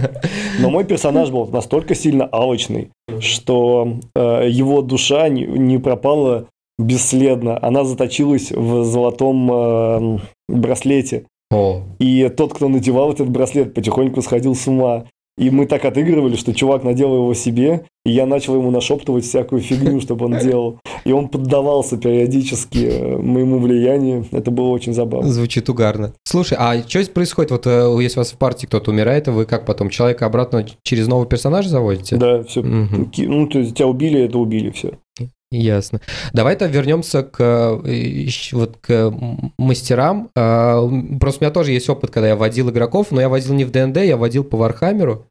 *laughs* Но мой персонаж был настолько сильно алочный, что э, его душа не, не пропала бесследно. Она заточилась в золотом э, браслете. О. И тот, кто надевал этот браслет, потихоньку сходил с ума. И мы так отыгрывали, что чувак надел его себе, и я начал ему нашептывать всякую фигню, *laughs* чтобы он делал. И он поддавался периодически э, моему влиянию. Это было очень забавно. Звучит угарно. Слушай, а что здесь происходит? Вот э, если у вас в партии кто-то умирает, а вы как потом человека обратно через нового персонажа заводите? Да, все. Угу. Ну, то есть тебя убили, это убили, все. Ясно. Давай-то вернемся к, э, вот, к мастерам. А, просто у меня тоже есть опыт, когда я водил игроков, но я водил не в ДНД, я водил по Вархаммеру.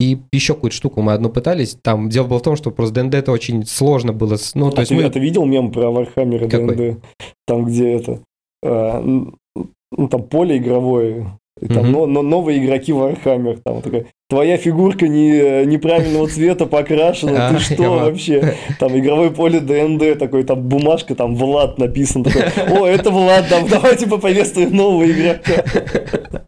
И еще какую-то штуку мы одну пытались. Там дело было в том, что просто ДНД это очень сложно было. Ну, то а есть ты, мы... ты видел мем про Вархаммер и ДНД? Там, где это... А, ну, там поле игровое, и там mm-hmm. но, но новые игроки Warhammer, там такая, твоя фигурка не, неправильного цвета покрашена, ты что вообще? Там игровое поле ДНД, такой, там бумажка, там Влад написан, такой, о, это Влад, там, давайте поприветствуем нового игрока. *laughs*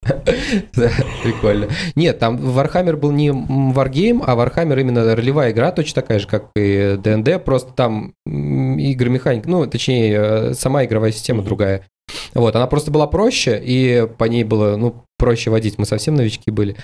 Да, прикольно. Нет, там Warhammer был не wargame, а Warhammer именно ролевая игра, точно такая же, как и ДНД, просто там игры механик, ну, точнее, э, сама игровая система другая. Вот, она просто была проще, и по ней было, ну, проще водить. Мы совсем новички были.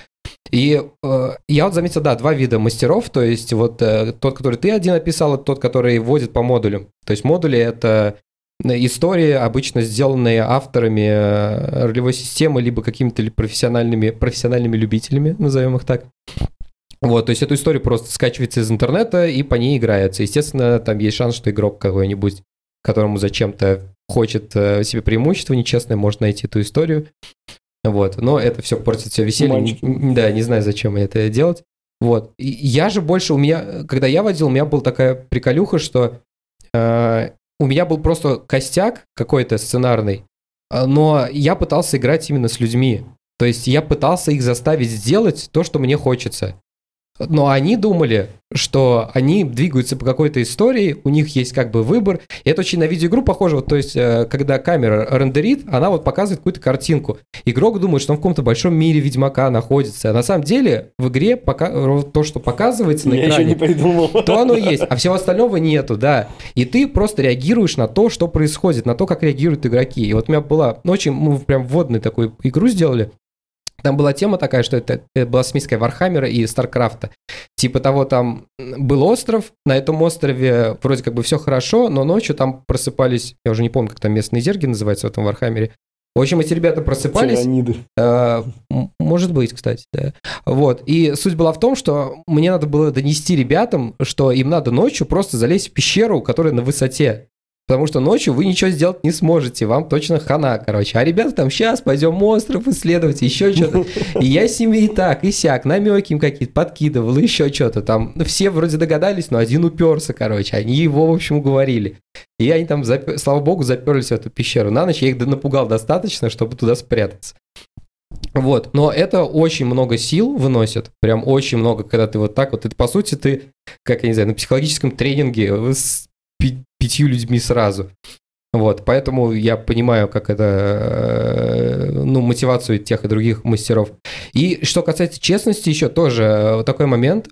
И э, я вот заметил, да, два вида мастеров. То есть вот э, тот, который ты один описал, это тот, который водит по модулям. То есть модули — это истории, обычно сделанные авторами э, ролевой системы, либо какими-то профессиональными, профессиональными любителями, назовем их так. Вот, то есть эту историю просто скачивается из интернета и по ней играется. Естественно, там есть шанс, что игрок какой-нибудь, которому зачем-то хочет э, себе преимущество нечестное, может найти эту историю. Вот, но это все портит все веселье. Мальчики. Да, не знаю, зачем это делать. Вот. И я же больше, у меня, когда я водил, у меня была такая приколюха, что э, у меня был просто костяк какой-то сценарный, а, но я пытался играть именно с людьми. То есть я пытался их заставить сделать то, что мне хочется. Но они думали, что они двигаются по какой-то истории, у них есть как бы выбор. И это очень на видеоигру похоже. Вот, то есть, э, когда камера рендерит, она вот показывает какую-то картинку. Игрок думает, что он в каком-то большом мире Ведьмака находится. А на самом деле в игре пока... то, что показывается на Я экране, не придумал. *laughs* то оно есть, а всего остального нету, да. И ты просто реагируешь на то, что происходит, на то, как реагируют игроки. И вот у меня была, ну, очень, мы прям вводную такую игру сделали. Там была тема такая, что это, это была смеска Вархаммера и Старкрафта. Типа того, там был остров, на этом острове вроде как бы все хорошо, но ночью там просыпались, я уже не помню, как там местные зерги называются в этом Вархаммере. В общем, эти ребята просыпались, Тираниды. Э, Может быть, кстати, да. Вот. И суть была в том, что мне надо было донести ребятам, что им надо ночью просто залезть в пещеру, которая на высоте. Потому что ночью вы ничего сделать не сможете, вам точно хана, короче. А ребята там, сейчас пойдем остров исследовать, еще что-то. И я с ними и так, и сяк, намеки им какие-то подкидывал, еще что-то там. Ну, Все вроде догадались, но один уперся, короче. Они его, в общем, уговорили. И они там, запер- слава богу, заперлись в эту пещеру на ночь. Я их напугал достаточно, чтобы туда спрятаться. Вот, но это очень много сил выносит, прям очень много, когда ты вот так вот, это по сути ты, как я не знаю, на психологическом тренинге с пи- пятью людьми сразу. Вот, поэтому я понимаю, как это, э, ну, мотивацию тех и других мастеров. И что касается честности, еще тоже э, вот такой момент.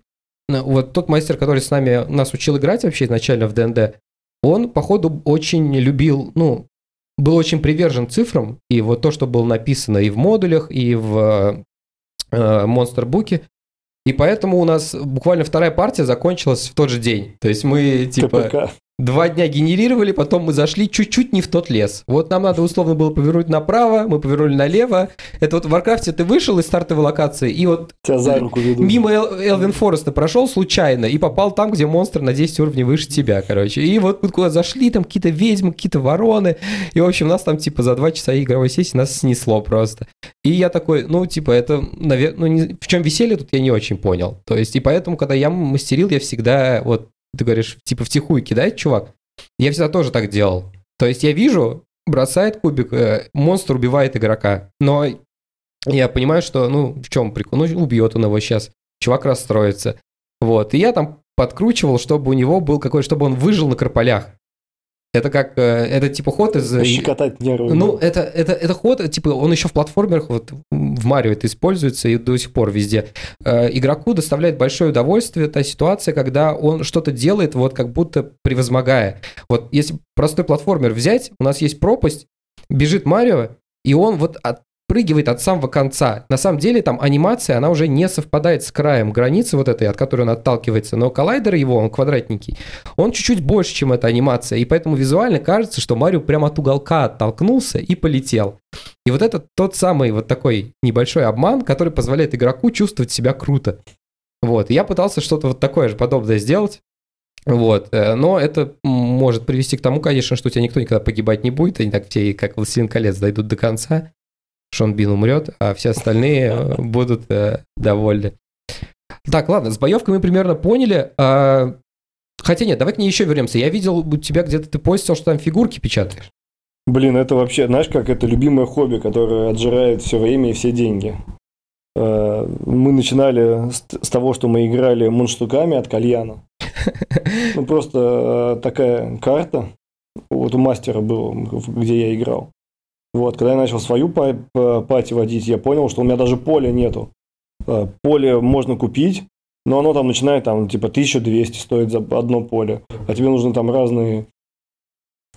Ну, Вот тот мастер, который с нами нас учил играть вообще изначально в ДНД, он, походу, очень любил, ну, был очень привержен цифрам, и вот то, что было написано и в модулях, и в э, monster book е, и поэтому у нас буквально вторая партия закончилась в тот же день. То есть мы, типа, ТПК. Два дня генерировали, потом мы зашли чуть-чуть не в тот лес. Вот нам надо условно было повернуть направо, мы повернули налево. Это вот в Варкрафте ты вышел из стартовой локации, и вот Тебя за руку ведут. мимо Эл- Elwynn Forest а прошел случайно и попал там, где монстр на 10 уровней выше тебя, короче. И вот куда зашли, там какие-то ведьмы, какие-то вороны. И, в общем, нас там, типа, за два часа игровой сессии нас снесло просто. И я такой, ну, типа, это, наверное, ну, не- в чем веселье тут я не очень понял. То есть, и поэтому, когда я мастерил, я всегда, вот, ты говоришь, типа, втихую кидает чувак, я всегда тоже так делал. То есть, я вижу, бросает кубик, э, монстр убивает игрока, но я понимаю, что, ну, в чем прикол? Ну, убьет он его сейчас. Чувак расстроится. Вот. И я там подкручивал, чтобы у него был какой чтобы он выжил на карполях. Это как, э, это типа ход из... Щекотать нервы. Ну, это, это, это ход, типа, он еще в платформерах, вот в Марио это используется и до сих пор везде. Э, игроку доставляет большое удовольствие та ситуация, когда он что-то делает, вот как будто превозмогая. Вот если простой платформер взять, у нас есть пропасть, бежит Марио, и он вот отпрыгивает от самого конца. На самом деле там анимация, она уже не совпадает с краем границы вот этой, от которой он отталкивается, но коллайдер его, он квадратненький, он чуть-чуть больше, чем эта анимация, и поэтому визуально кажется, что Марио прямо от уголка оттолкнулся и полетел. И вот это тот самый вот такой небольшой обман, который позволяет игроку чувствовать себя круто. Вот, я пытался что-то вот такое же подобное сделать. Вот, э, но это может привести к тому, конечно, что у тебя никто никогда погибать не будет, они так все, как «Властелин колец», дойдут до конца, Шон Бин умрет, а все остальные э, *laughs* будут э, довольны. Так, ладно, с боевкой мы примерно поняли. а, Хотя нет, давай к ней еще вернемся. Я видел у тебя где-то ты постил, что там фигурки печатаешь. Блин, это вообще, знаешь, как это любимое хобби, которое отжирает все время и все деньги. Э, Мы начинали с того, что мы играли мундштуками от кальяна. *laughs* Ну, просто такая карта, вот у мастера было, где я играл. Вот, когда я начал свою па- па- пати водить, я понял, что у меня даже поля нету. Э, Поле можно купить, но оно там начинает там типа 1200 стоит за одно поле. А тебе нужно там разные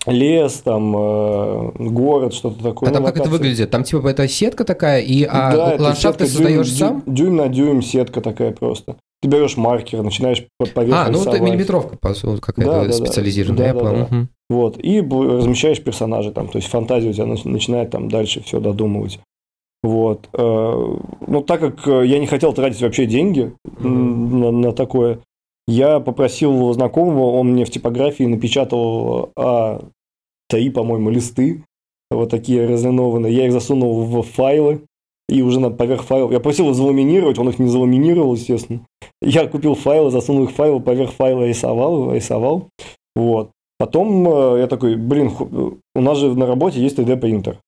лес, там э, город, что-то такое. А там Ну, как это локации. выглядит? Там типа это сетка такая, и а, Да, это ландшафт ты создаешь дюйм- сам? Дюйм на дюйм сетка такая просто. Ты берешь маркер, начинаешь по поверх А, ну это миллиметровка какая-то Да, да, да. специализированная. Да, да, понял. да. Мгм. Вот, и размещаешь персонажей там, то есть фантазия у тебя нач- начинает там дальше все додумывать. Вот. э, Ну, так как э, я не хотел тратить вообще деньги м, на, на такое, я попросил знакомого, он мне в типографии напечатал А3, по-моему, листы, вот такие разлинованные. Я их засунул в файлы, и уже на поверх файлов. Я просил его заламинировать, он их не заламинировал, естественно. Я купил файлы, засунул их в файл, поверх файла рисовал, рисовал. Вот. Потом э, я такой, блин, у нас же на работе есть 3D принтер,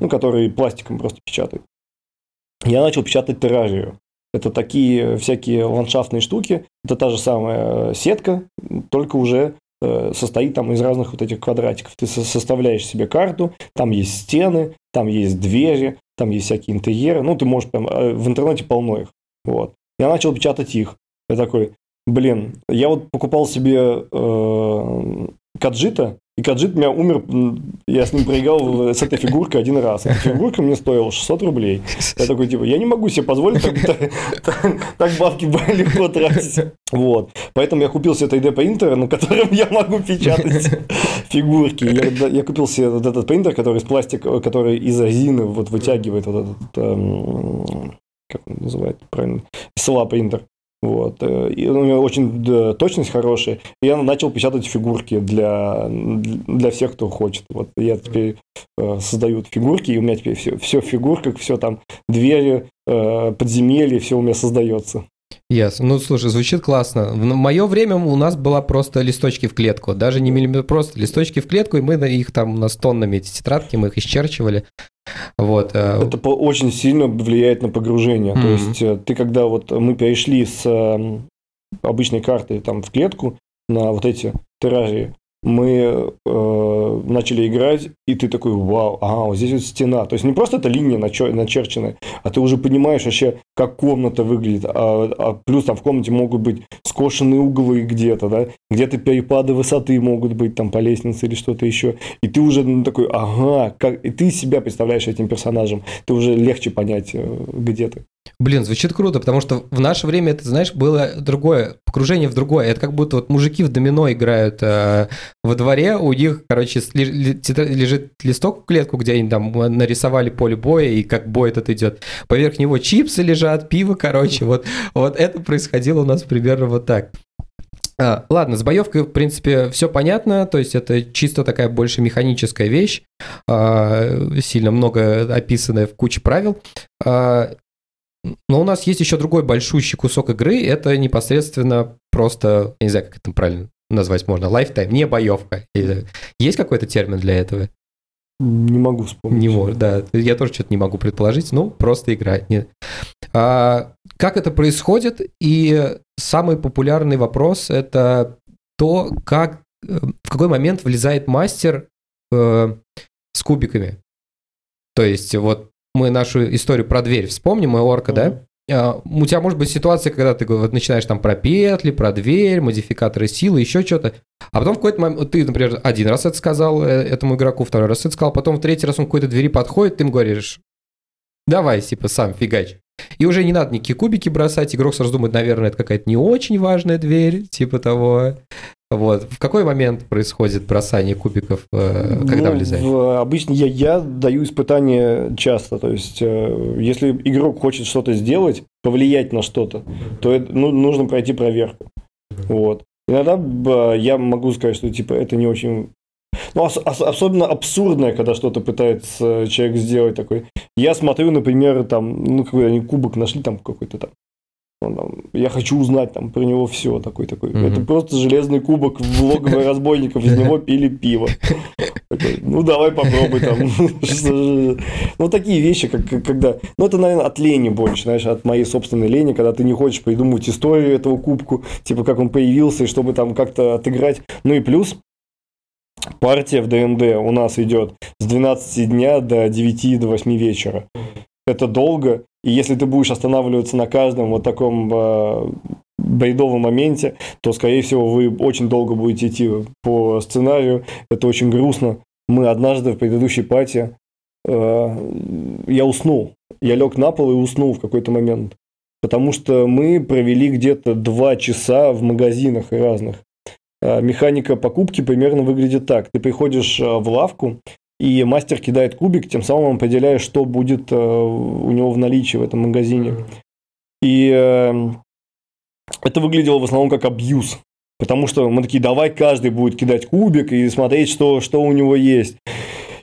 ну, который пластиком просто печатает. Я начал печатать террарию. Это такие всякие ландшафтные штуки. Это та же самая сетка, только уже э, состоит там из разных вот этих квадратиков. Ты составляешь себе карту, там есть стены, там есть двери, там есть всякие интерьеры. Ну, ты можешь прям... Э, в интернете полно их. Вот. Я начал печатать их. Я такой, блин, я вот покупал себе э, Каджита, и Каджит у меня умер, я с ним проиграл с этой фигуркой один раз. Эта фигурка мне стоила 600 рублей. Я такой, типа, я не могу себе позволить так, так, так бабки легко тратить. Вот. Поэтому я купил себе 3D принтер, на котором я могу печатать фигурки. Я, я купил себе вот этот принтер, который из пластика, который из резины вот вытягивает вот этот, эм, как он называется правильно, SLA принтер. Вот. Э, и у него очень да, точность хорошая. И я начал печатать фигурки для, для всех, кто хочет. Вот я теперь э, создаю фигурки, и у меня теперь все, все в фигурках, все там, двери, э, подземелья, все у меня создается. Ясно. Yes. Ну, слушай, звучит классно. В мое время у нас была просто листочки в клетку. Даже не миллиметр, просто листочки в клетку, и мы их там, у нас тоннами эти тетрадки, мы их исчерчивали. Вот. Э, Это очень сильно влияет на погружение. Mm-hmm. То есть э, ты когда вот мы перешли с эм, обычной карты там в клетку на вот эти террарии, мы э, начали играть, и ты такой, вау, ага, вот здесь вот стена. То есть не просто эта линия начерченная, а ты уже понимаешь вообще, как комната выглядит. А, а плюс там в комнате могут быть скошенные углы где-то, да, где-то перепады высоты могут быть там по лестнице или что-то еще. И ты уже ну, такой, ага, как... и ты себя представляешь этим персонажем. Ты уже легче понять, э, где ты. Блин, звучит круто, потому что в наше время это, знаешь, было другое, погружение в другое. Это как будто вот мужики в домино играют э, во дворе, у них, короче, лежит листок в клетку, где они там нарисовали поле боя, и как бой этот идет. Поверх него чипсы лежат, пиво, короче, вот, вот это происходило у нас примерно вот так. А, ладно, с боевкой, в принципе, все понятно, то есть это чисто такая больше механическая вещь, а, сильно много описанная в куче правил. А, но у нас есть еще другой большущий кусок игры, это непосредственно просто, я не знаю, как это правильно назвать можно, lifetime, не боевка. Есть какой-то термин для этого? Не могу вспомнить. Не может, да. Я тоже что-то не могу предположить, ну, просто играть. Нет. А, как это происходит? И самый популярный вопрос – это то, как, в какой момент влезает мастер э, с кубиками. То есть вот мы нашу историю про дверь вспомним, мы орка, mm-hmm. да? А, у тебя может быть ситуация, когда ты вот начинаешь там про петли, про дверь, модификаторы силы, еще что-то. А потом в какой-то момент ты, например, один раз это сказал э, этому игроку, второй раз это сказал, потом в третий раз он к какой-то двери подходит, ты ему говоришь, давай, типа, сам фигач. И уже не надо никакие кубики бросать, игрок сразу думает, наверное, это какая-то не очень важная дверь, типа того. Вот. В какой момент происходит бросание кубиков, э, когда ну, влезаешь? В, обычно я, я даю испытания часто. То есть, э, если игрок хочет что-то сделать, повлиять на что-то, то это, ну, нужно пройти проверку. Вот. Иногда я могу сказать, что типа это не очень ну, ос- особенно абсурдное, когда что-то пытается человек сделать такой. Я смотрю, например, там, ну, какой они кубок нашли, там какой-то там я хочу узнать там про него все такой такой. Mm-hmm. Это просто железный кубок в логово разбойников, из него пили пиво. Такой, ну давай попробуй там. *laughs* Ну такие вещи, как когда, ну это наверное от лени больше, знаешь, от моей собственной лени, когда ты не хочешь придумывать историю этого кубку, типа как он появился, и чтобы там как-то отыграть. Ну и плюс партия в ДНД у нас идет с 12 дня до 9 до 8 вечера. Это долго, и если ты будешь останавливаться на каждом вот таком э, бредовом моменте, то, скорее всего, вы очень долго будете идти по сценарию. Это очень грустно. Мы однажды в предыдущей пати э, я уснул. Я лег на пол и уснул в какой-то момент. Потому что мы провели где-то два часа в магазинах разных. Э, механика покупки примерно выглядит так. Ты приходишь э, в лавку, и мастер кидает кубик, тем самым определяя, что будет э, у него в наличии в этом магазине. И э, это выглядело в основном как абьюз. Потому что мы такие, давай каждый будет кидать кубик и смотреть, что, что у него есть.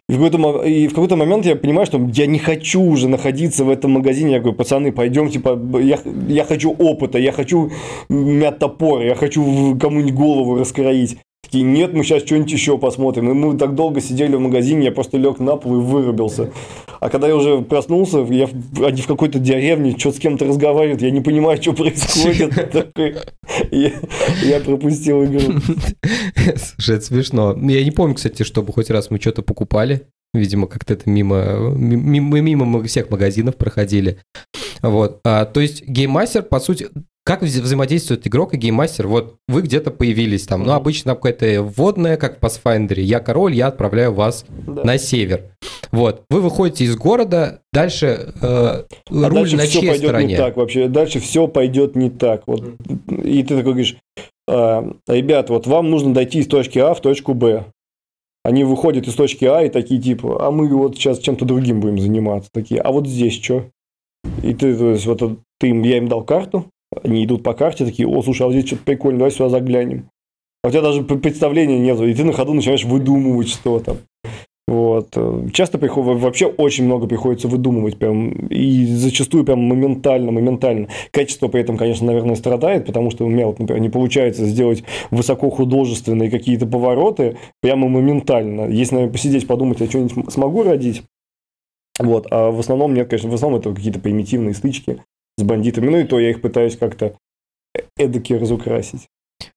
И в, какой-то, и в какой-то момент я понимаю, что я не хочу уже находиться в этом магазине. Я говорю, пацаны, пойдем, типа, я, я хочу опыта, я хочу мять топор, я хочу кому-нибудь голову раскроить. Такие, нет, мы сейчас что-нибудь еще посмотрим. И мы так долго сидели в магазине, я просто лег на пол и вырубился. А когда я уже проснулся, я, они в какой-то деревне, что с кем-то разговаривают, я не понимаю, что происходит. *laughs* Я пропустил игру. Слушай, это смешно. Я не помню, кстати, чтобы хоть раз мы что-то покупали. Видимо, как-то это мимо, мимо, мимо всех магазинов проходили. Вот. А, то есть гейммастер, по сути, как взаимодействует игрок и гейммастер? Вот вы где-то появились там, ну, обычно какое-то вводное, как в Pathfinder. Я король, я отправляю вас да. на север. Вот, вы выходите из города, дальше э, а руль дальше на все чьей пойдет стороне? не так вообще. Дальше все пойдет не так. Вот. И ты такой говоришь, э, ребят, вот вам нужно дойти из точки А в точку Б. Они выходят из точки А и такие типа, а мы вот сейчас чем-то другим будем заниматься. Такие, а вот здесь что? И ты, то есть, вот ты им, я им дал карту, они идут по карте, такие, о, слушай, а вот здесь что-то прикольно, давай сюда заглянем. А у тебя даже представления нет, и ты на ходу начинаешь выдумывать что-то. Вот. Часто приходит, вообще очень много приходится выдумывать, прям, и зачастую прям моментально, моментально. Качество при этом, конечно, наверное, страдает, потому что у меня, вот, например, не получается сделать высокохудожественные какие-то повороты прямо моментально. Если, наверное, посидеть, подумать, я что-нибудь смогу родить, вот, а в основном нет, конечно, в основном это какие-то примитивные стычки, с бандитами. Ну и то я их пытаюсь как-то эдаки разукрасить.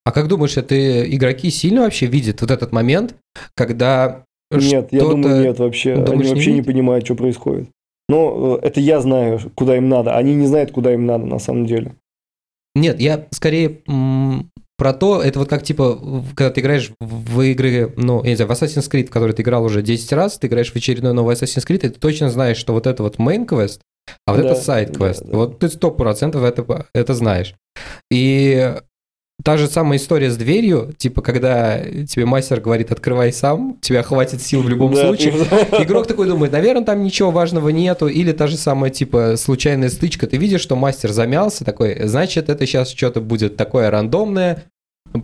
А как думаешь, это игроки сильно вообще видят вот этот момент, когда Нет, я думаю, нет вообще. Думаешь, Они вообще не, не понимают, что происходит. Но э, это я знаю, куда им надо. Они не знают, куда им надо на самом деле. Нет, я скорее про то, это вот как типа, когда ты играешь в игры, ну, я не знаю, в Assassin's Creed, в который ты играл уже 10 раз, ты играешь в очередной новый Assassin's Creed, и ты точно знаешь, что вот это вот main quest, а вот да, это сайт-квест. Да, да. Вот ты сто процентов это, это знаешь. И та же самая история с дверью, типа, когда тебе мастер говорит, открывай сам, тебя хватит сил в любом да, случае. Ты... *laughs* Игрок такой думает, наверное, там ничего важного нету, или та же самая, типа, случайная стычка. Ты видишь, что мастер замялся, такой, значит, это сейчас что-то будет такое рандомное,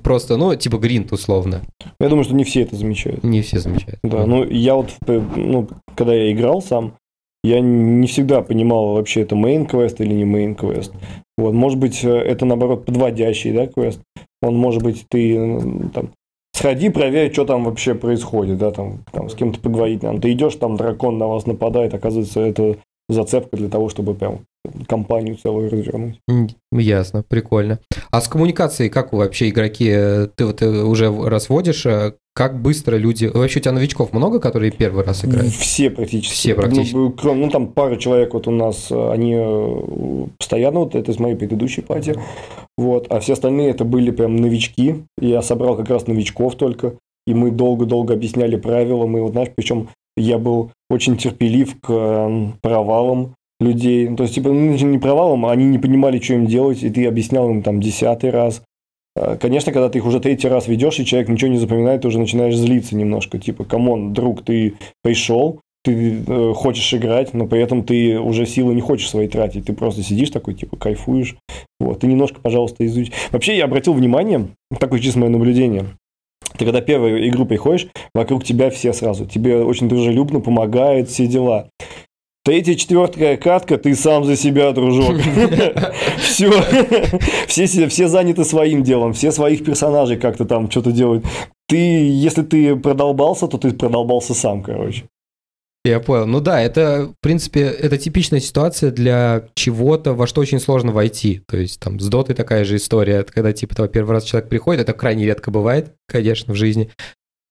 просто, ну, типа гринт условно. Я думаю, что не все это замечают. Не все замечают. Да, ну, я вот, ну, когда я играл сам, я не всегда понимал вообще, это main квест или не main квест. Вот, может быть, э, это наоборот подводящий, да, квест. Он может быть, ты там сходи, проверь, что там вообще происходит, да, там, там с кем-то поговорить нам. Ты идешь, там дракон на вас нападает, оказывается, это зацепка для того, чтобы прям компанию целую развернуть. Ясно, прикольно. А с коммуникацией как вообще игроки? Э, ты вот э, уже разводишь, как быстро люди... Вообще у тебя новичков много, которые первый раз играют? Все практически. Все практически. Ну, кроме, ну там пара человек вот у нас, они постоянно, вот это из моей предыдущей пати, вот, а все остальные это были прям новички. Я собрал как раз новичков только, и мы долго-долго объясняли правила, мы вот, знаешь, причем я был очень терпелив к провалам людей. Ну, то есть, типа, ну, не провалом, они не понимали, что им делать, и ты объяснял им там десятый раз. А, конечно, когда ты их уже третий раз ведешь, и человек ничего не запоминает, ты уже начинаешь злиться немножко. Типа, come on, друг, ты пришел, ты э, хочешь играть, но при этом ты уже силы не хочешь свои тратить. Ты просто сидишь такой, типа, кайфуешь. Вот, ты немножко, пожалуйста, изучи. Вообще, я обратил внимание, такое чисто мое наблюдение, ты когда первую игру приходишь, вокруг тебя все сразу. Тебе очень дружелюбно помогают, все дела. Третья, четвертая катка, ты сам за себя, дружок. *laughs* Все. Все, заняты своим делом, все своих персонажей как-то там что-то делают. Ты, если ты продолбался, то ты продолбался сам, короче. Я понял. Ну да, это, в принципе, это типичная ситуация для чего-то, во что очень сложно войти. То есть там с дотой такая же история, когда типа того первый раз человек приходит, это крайне редко бывает, конечно, в жизни.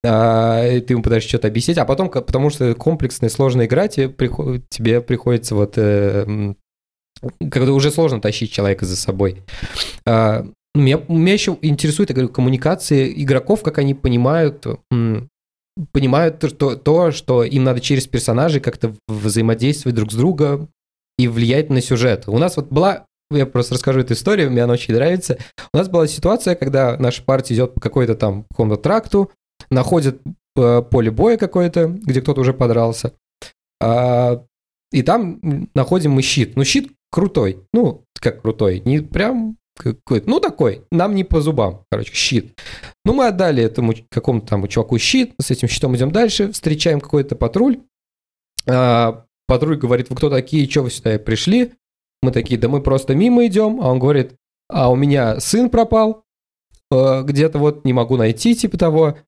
А, ты ему пытаешься что-то объяснить, а потом, потому что комплексная, сложная игра, тебе, приход, тебе приходится вот... Э, когда уже сложно тащить человека за собой. А, меня, меня еще интересует, я говорю, коммуникации игроков, как они понимают понимают то, то, что им надо через персонажей как-то взаимодействовать друг с другом и влиять на сюжет. У нас вот была, я просто расскажу эту историю, мне она очень нравится. У нас была ситуация, когда наша партия идет по какой-то там какому-то тракту, находит э, поле боя какое-то, где кто-то уже подрался, а, и там находим мы щит. Ну, щит крутой. Ну, как крутой, не прям какой-то, ну такой, нам не по зубам, короче, щит. Ну мы отдали этому какому-то там чуваку щит, с этим щитом идем дальше, встречаем какой-то патруль. А, патруль говорит, вы кто такие, что вы сюда пришли? Мы такие, да мы просто мимо идем, а он говорит, а у меня сын пропал, э, где-то вот не могу найти, типа того.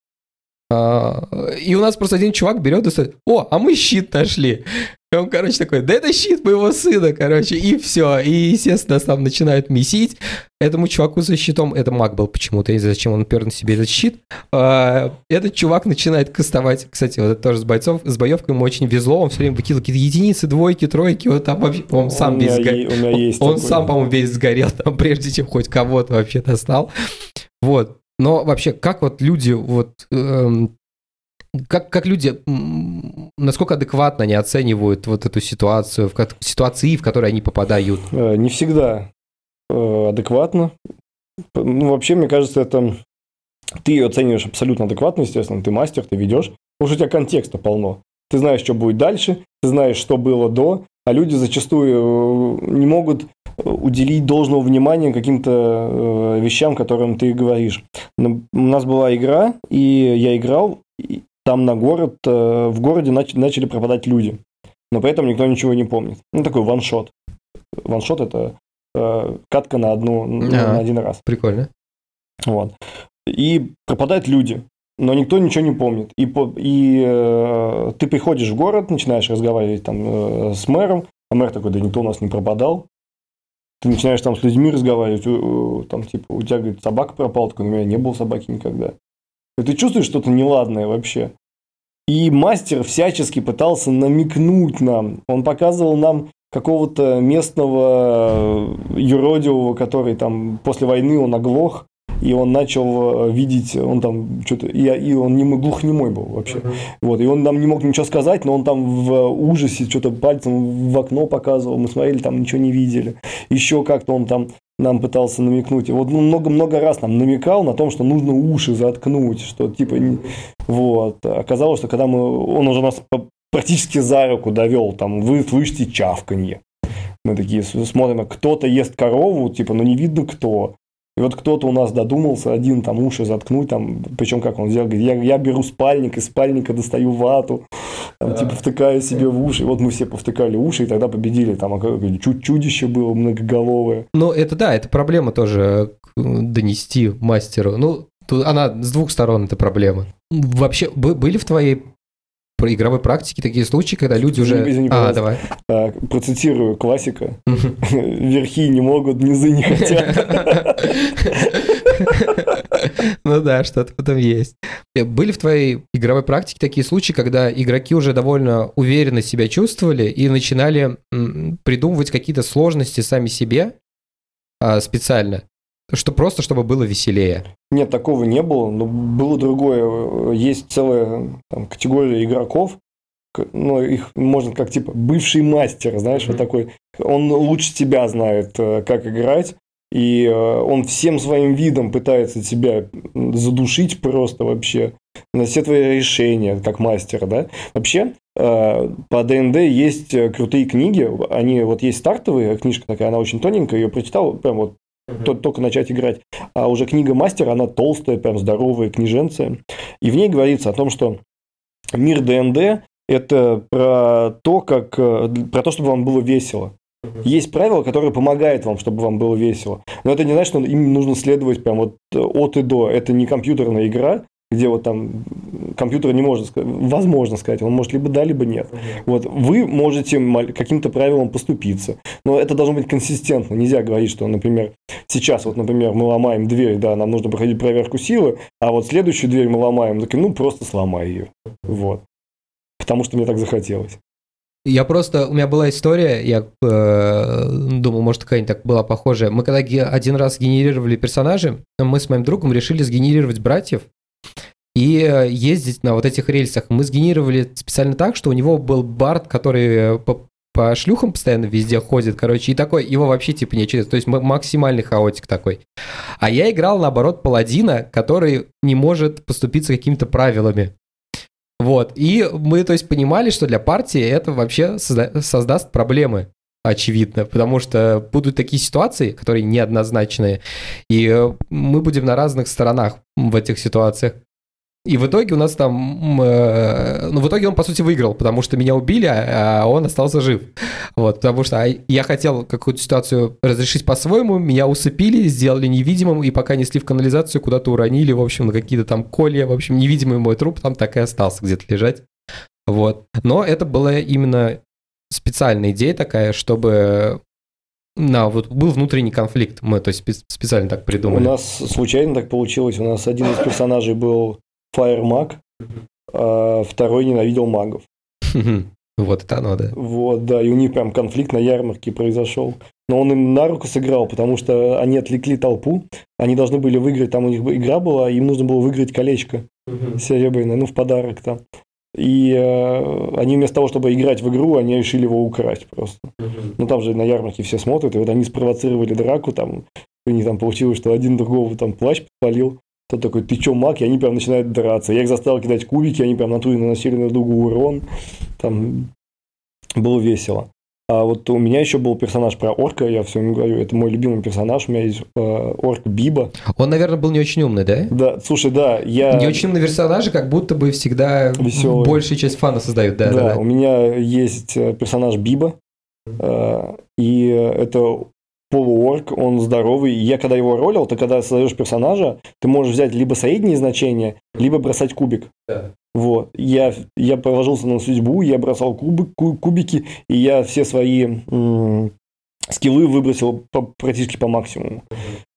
А, и у нас просто один чувак берет и говорит, о, а мы щит нашли. И он, короче, такой, да это щит моего сына, короче, и все. И, естественно, там начинают месить. Этому чуваку за щитом, это маг был почему-то, я не знаю, зачем он пер на себе этот щит. А, этот чувак начинает кастовать, кстати, вот это тоже с бойцов, с боевкой ему очень везло, он все время выкидывал какие-то единицы, двойки, тройки, вот там вообще, он сам весь сгорел. Он, он сам, по-моему, весь сгорел там, *laughs* прежде чем хоть кого-то вообще достал. Вот. Но вообще, как вот люди вот эм, как, как люди, насколько адекватно они оценивают вот эту ситуацию, в ситуации, в которой они попадают? Э, не всегда э, адекватно. Ну, вообще, мне кажется, это ты ее оцениваешь абсолютно адекватно, естественно, ты мастер, ты ведешь, потому что у тебя контекста полно. Ты знаешь, что будет дальше, ты знаешь, что было до, а люди зачастую э, не могут уделить должного внимания каким-то вещам, которым ты говоришь. У нас была игра, и я играл, там на город, э, в городе начали пропадать люди. Но при этом никто ничего не помнит. Ну, такой ваншот. Ваншот – это э, катка на, одну, а, на один раз. Прикольно. Вот. И пропадают люди, но никто ничего не помнит. И, и э, ты приходишь в город, начинаешь разговаривать там э, с мэром, а мэр такой, да никто у нас не пропадал. Ты начинаешь там с людьми разговаривать, там типа, у тебя, говорит, собака пропала, такой, у меня не было собаки никогда. И ты чувствуешь что-то неладное вообще. И мастер всячески пытался намекнуть нам. Он показывал нам какого-то местного юродивого, который там после войны он оглох, и он начал э, видеть, он там что-то, и, и он не глухонемой был вообще. Uh-huh. Вот, и он нам не мог ничего сказать, но он там в ужасе что-то пальцем в окно показывал, мы смотрели, там ничего не видели. Еще как-то он там нам пытался намекнуть. И вот много-много раз нам намекал на том, что нужно уши заткнуть, что типа... Вот. Оказалось, что когда мы... Он уже нас практически за руку довел, там, вы слышите чавканье. Мы такие смотрим, кто-то ест корову, типа, но не видно кто. И вот кто-то у нас додумался один там уши заткнуть, там, причем как он сделал, говорит, я, я беру спальник, из спальника достаю вату, там, типа втыкаю себе в уши. И вот мы все повтыкали уши, и тогда победили. Там чуть чудище было многоголовое. Ну, это да, это проблема тоже э, донести мастеру. Ну, она с двух сторон, эта проблема. Вообще, были в твоей про игровой практике такие случаи, когда люди уже... Извини, а, давай. А, процитирую классика. *laughs* Верхи не могут, низы не хотят. *laughs* Ну да, что-то в этом есть. Э, были в твоей игровой практике такие случаи, когда игроки уже довольно уверенно себя чувствовали и начинали придумывать какие-то сложности сами себе а, специально? Что просто, чтобы было веселее. Нет, такого не было, но было другое. Есть целая там, категория игроков, ну, их можно как типа бывший мастер, знаешь, mm-hmm. вот такой. Он лучше тебя знает, э, как играть, и э, он всем своим видом пытается тебя задушить просто вообще на все твои решения, как мастер, да. Вообще, э, по ДНД есть крутые книги, они вот есть стартовые, книжка такая, она очень тоненькая, ее прочитал, прям вот только начать играть. А уже книга мастера, она толстая, прям здоровая книженция. И в ней говорится о том, что мир ДНД – это про то, как, э, про то, чтобы вам было весело. Есть правила, которые помогают вам, чтобы вам было весело. Но это не значит, что им нужно следовать прям вот от и до. Это не компьютерная игра, где вот там компьютер не может, возможно сказать, он может либо да, либо нет. Вот вы можете каким-то правилам поступиться, но это должно быть консистентно. Нельзя говорить, что, например, сейчас вот, например, мы ломаем дверь, да, нам нужно проходить проверку силы, а вот следующую дверь мы ломаем, так, ну просто сломай ее, вот, потому что мне так захотелось. Я просто, у меня была история, я э, думал, может, какая-нибудь так была похожая. Мы когда один раз генерировали персонажи, мы с моим другом решили сгенерировать братьев, и э, ездить на вот этих рельсах. Мы сгенерировали специально так, что у него был бард, который э, по, по шлюхам постоянно везде ходит, короче, и такой, его вообще типа не через, то есть максимальный хаотик такой. А я играл, наоборот, паладина, который не может поступиться какими-то правилами. Вот, и мы, то есть, понимали, что для партии это вообще созда- создаст проблемы. Очевидно, потому что будут такие ситуации, которые неоднозначные, и э, мы будем на разных сторонах в этих ситуациях. И в итоге у нас там, э, ну в итоге он по сути выиграл, потому что меня убили, а, а он остался жив. Вот, потому что я хотел какую-то ситуацию разрешить по-своему, меня усыпили, сделали невидимым, и пока несли в канализацию, куда-то уронили, в общем, на какие-то там колья, в общем, невидимый мой труп там так и остался где-то лежать. Вот. Но это была именно специальная идея такая, чтобы на, вот был внутренний конфликт. Мы то есть специально так придумали. У нас случайно так получилось. У нас один из персонажей был Fire Mag, а второй ненавидел магов. Вот это оно, да. Вот, да, и у них прям конфликт на ярмарке произошел. Но он им на руку сыграл, потому что они отвлекли толпу. Они должны были выиграть, там у них игра была, им нужно было выиграть колечко серебряное, ну, в подарок там. И э, они вместо того, чтобы играть в игру, они решили его украсть просто. Ну, там же на ярмарке все смотрят, и вот они спровоцировали драку, там, у них там получилось, что один другого там плащ подпалил, тот такой, ты чё, маг? И они прям начинают драться. Я их заставил кидать кубики, они прям на ту и наносили на другу урон. Там было весело. А вот у меня еще был персонаж про орка, я все время говорю, это мой любимый персонаж, у меня есть э, орк Биба. Он, наверное, был не очень умный, да? Да, слушай, да, я... Не очень умный персонажи как будто бы всегда Веселый. большую часть фана создают, да, да, да, да. у меня есть э, персонаж Биба, э, и это полуорк, он здоровый. Я когда его ролил, ты когда создаешь персонажа, ты можешь взять либо средние значения, либо бросать кубик. Да. Вот. Я, я положился на судьбу, я бросал кубик, кубики, и я все свои м- скиллы выбросил по, практически по максимуму.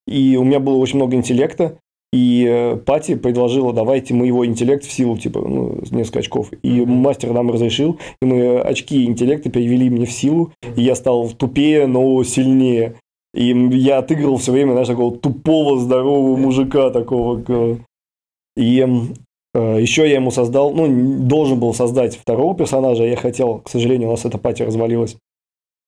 И у меня было очень много интеллекта, и э, Пати предложила, давайте мы его интеллект в силу, типа, ну, несколько очков. И мастер нам разрешил, и мы очки интеллекта перевели мне в силу, и я стал тупее, но сильнее. И я отыгрывал все время, знаешь, такого тупого, здорового мужика такого. И э, еще я ему создал, ну, должен был создать второго персонажа, я хотел, к сожалению, у нас эта пати развалилась.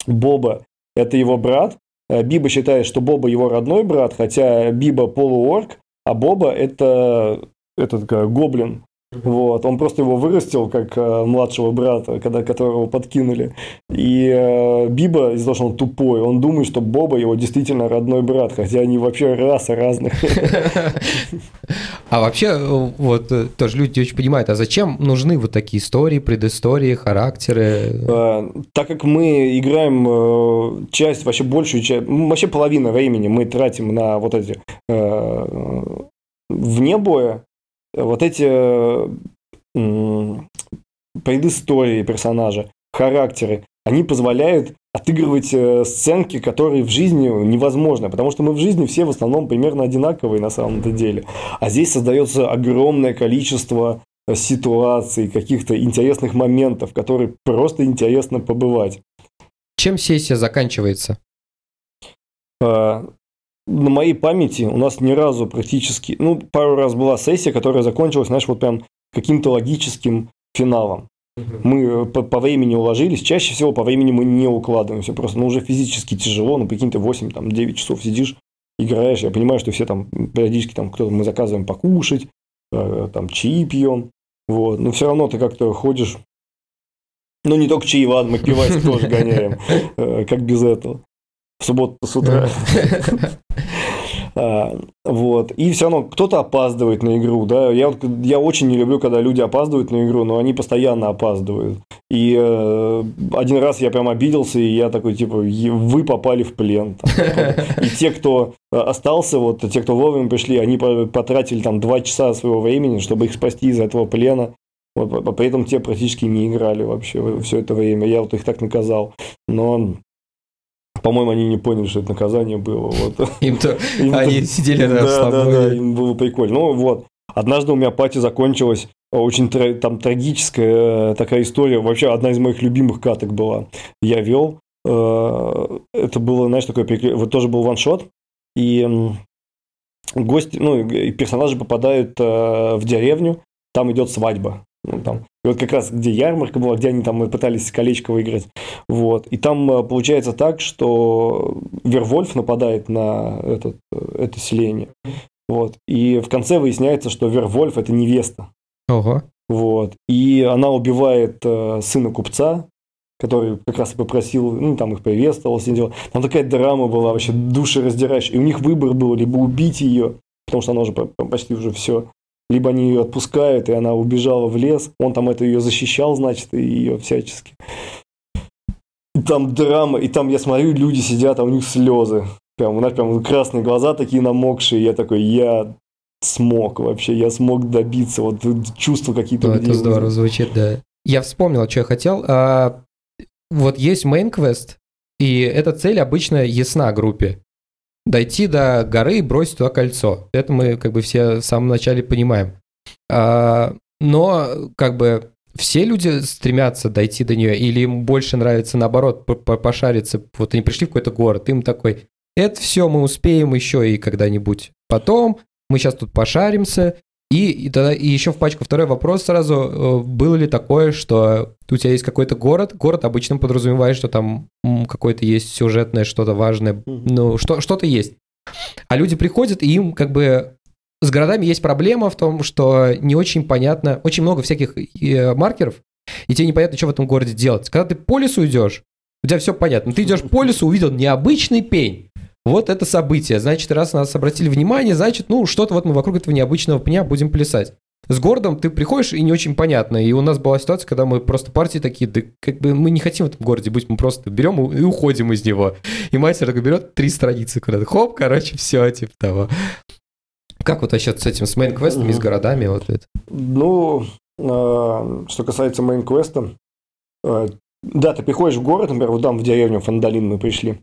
Боба – это его брат. Э, Биба считает, что Боба его родной брат, хотя Биба полуорк, а Боба – это этот как, гоблин. Вот, он просто его вырастил как э, младшего брата, когда которого подкинули. И э, Биба из-за того, что он тупой, он думает, что Боба его действительно родной брат, хотя они вообще раса разных. А вообще, э, вот э, тоже люди очень понимают, а зачем нужны вот такие истории, предыстории, характеры? А, так как мы играем часть, вообще большую часть, вообще половина времени мы тратим на вот эти вне боя, вот эти предыстории персонажа, характеры, они позволяют отыгрывать э, сценки, которые в жизни невозможны, потому что мы в жизни все в основном примерно одинаковые на самом-то деле. А здесь создается огромное количество э, ситуаций, каких-то интересных моментов, которые просто интересно побывать. Чем сессия заканчивается? На моей памяти у нас ни разу практически, ну, пару раз была сессия, которая закончилась, знаешь, вот прям каким-то логическим финалом. Мы э, по, по времени уложились. Чаще всего по времени мы не укладываемся. Просто ну, уже физически тяжело. Ну, прикинь, ты 8, там, 9 часов сидишь, играешь. Я понимаю, что все там периодически там кто-то мы заказываем покушать, э, там чаи пьем. Вот. Но все равно ты как-то ходишь. Ну, не только чаи, ладно, мы пивасик тоже гоняем. *laughs* Э, как без этого в субботу с утра. *laughs* А, вот. И все равно кто-то опаздывает на игру, да. Я, вот, я очень не люблю, когда люди опаздывают на игру, но они постоянно опаздывают. И э, один раз я прям обиделся, и я такой, типа, вы попали в плен. И те, кто остался, вот те, кто вовремя пришли, они потратили там два часа своего времени, чтобы их спасти из этого плена. Вот, при этом те практически не играли вообще все это время. Я вот их так наказал. Но по-моему, они не поняли, что это наказание было. Вот. Им-то *laughs* они сидели да, да, да, да, им было прикольно. Ну вот, однажды у меня пати закончилась очень там трагическая э, такая история. Вообще одна из моих любимых каток была. Я вел. Э, это было, знаешь, такое Вот тоже был ваншот. И гости, ну, персонажи попадают э, в деревню. Там идет свадьба. Ну, там. И вот как раз где ярмарка была, где они там пытались колечко выиграть. Вот. И там э, получается так, что Вервольф нападает на этот, э, это селение. Вот. И в конце выясняется, что Вервольф это невеста. Ого. Вот. И она убивает э, сына купца, который как раз и попросил, ну, там их приветствовал, ним делал. Там такая драма была вообще душераздирающая. И у них выбор был либо убить ее, потому что она уже почти уже все, либо они ее отпускают, и она убежала в лес. Он там это ее защищал, значит, и ее всячески. И там драма, и там я смотрю, люди сидят, а у них слезы. Прям, у нас прям красные глаза такие намокшие. Я такой, я смог вообще, я смог добиться, вот чувства какие-то. Ну, это здорово звучит, да. Я вспомнил, что я хотел. А, вот есть main quest, и эта цель обычно ясна группе. Дойти до горы и бросить туда кольцо. Это мы как бы все в самом начале понимаем. А, но как бы все люди стремятся дойти до нее, или им больше нравится наоборот пошариться. Вот они пришли в какой-то город, им такой, это все мы успеем еще и когда-нибудь потом, мы сейчас тут пошаримся, и, и, тогда, и еще в пачку второй вопрос сразу. Э, было ли такое, что у тебя есть какой-то город? Город обычно подразумевает, что там какое-то есть сюжетное, что-то важное. Ну, что, что-то есть. А люди приходят, и им как бы с городами есть проблема в том, что не очень понятно, очень много всяких э, маркеров, и тебе непонятно, что в этом городе делать. Когда ты по лесу идешь, у тебя все понятно. Ты идешь по лесу, увидел необычный пень. Вот это событие. Значит, раз нас обратили внимание, значит, ну, что-то вот мы вокруг этого необычного пня будем плясать. С городом ты приходишь и не очень понятно. И у нас была ситуация, когда мы просто партии такие, да как бы мы не хотим в этом городе быть, мы просто берем и уходим из него. И мастер такой берет три страницы куда-то. Хоп, короче, все, типа того. Как вот вообще с этим, с мейн-квестами, с городами вот это? Ну, э, что касается main-квеста, э, да, ты приходишь в город, например, вот там в деревню Фандалин мы пришли.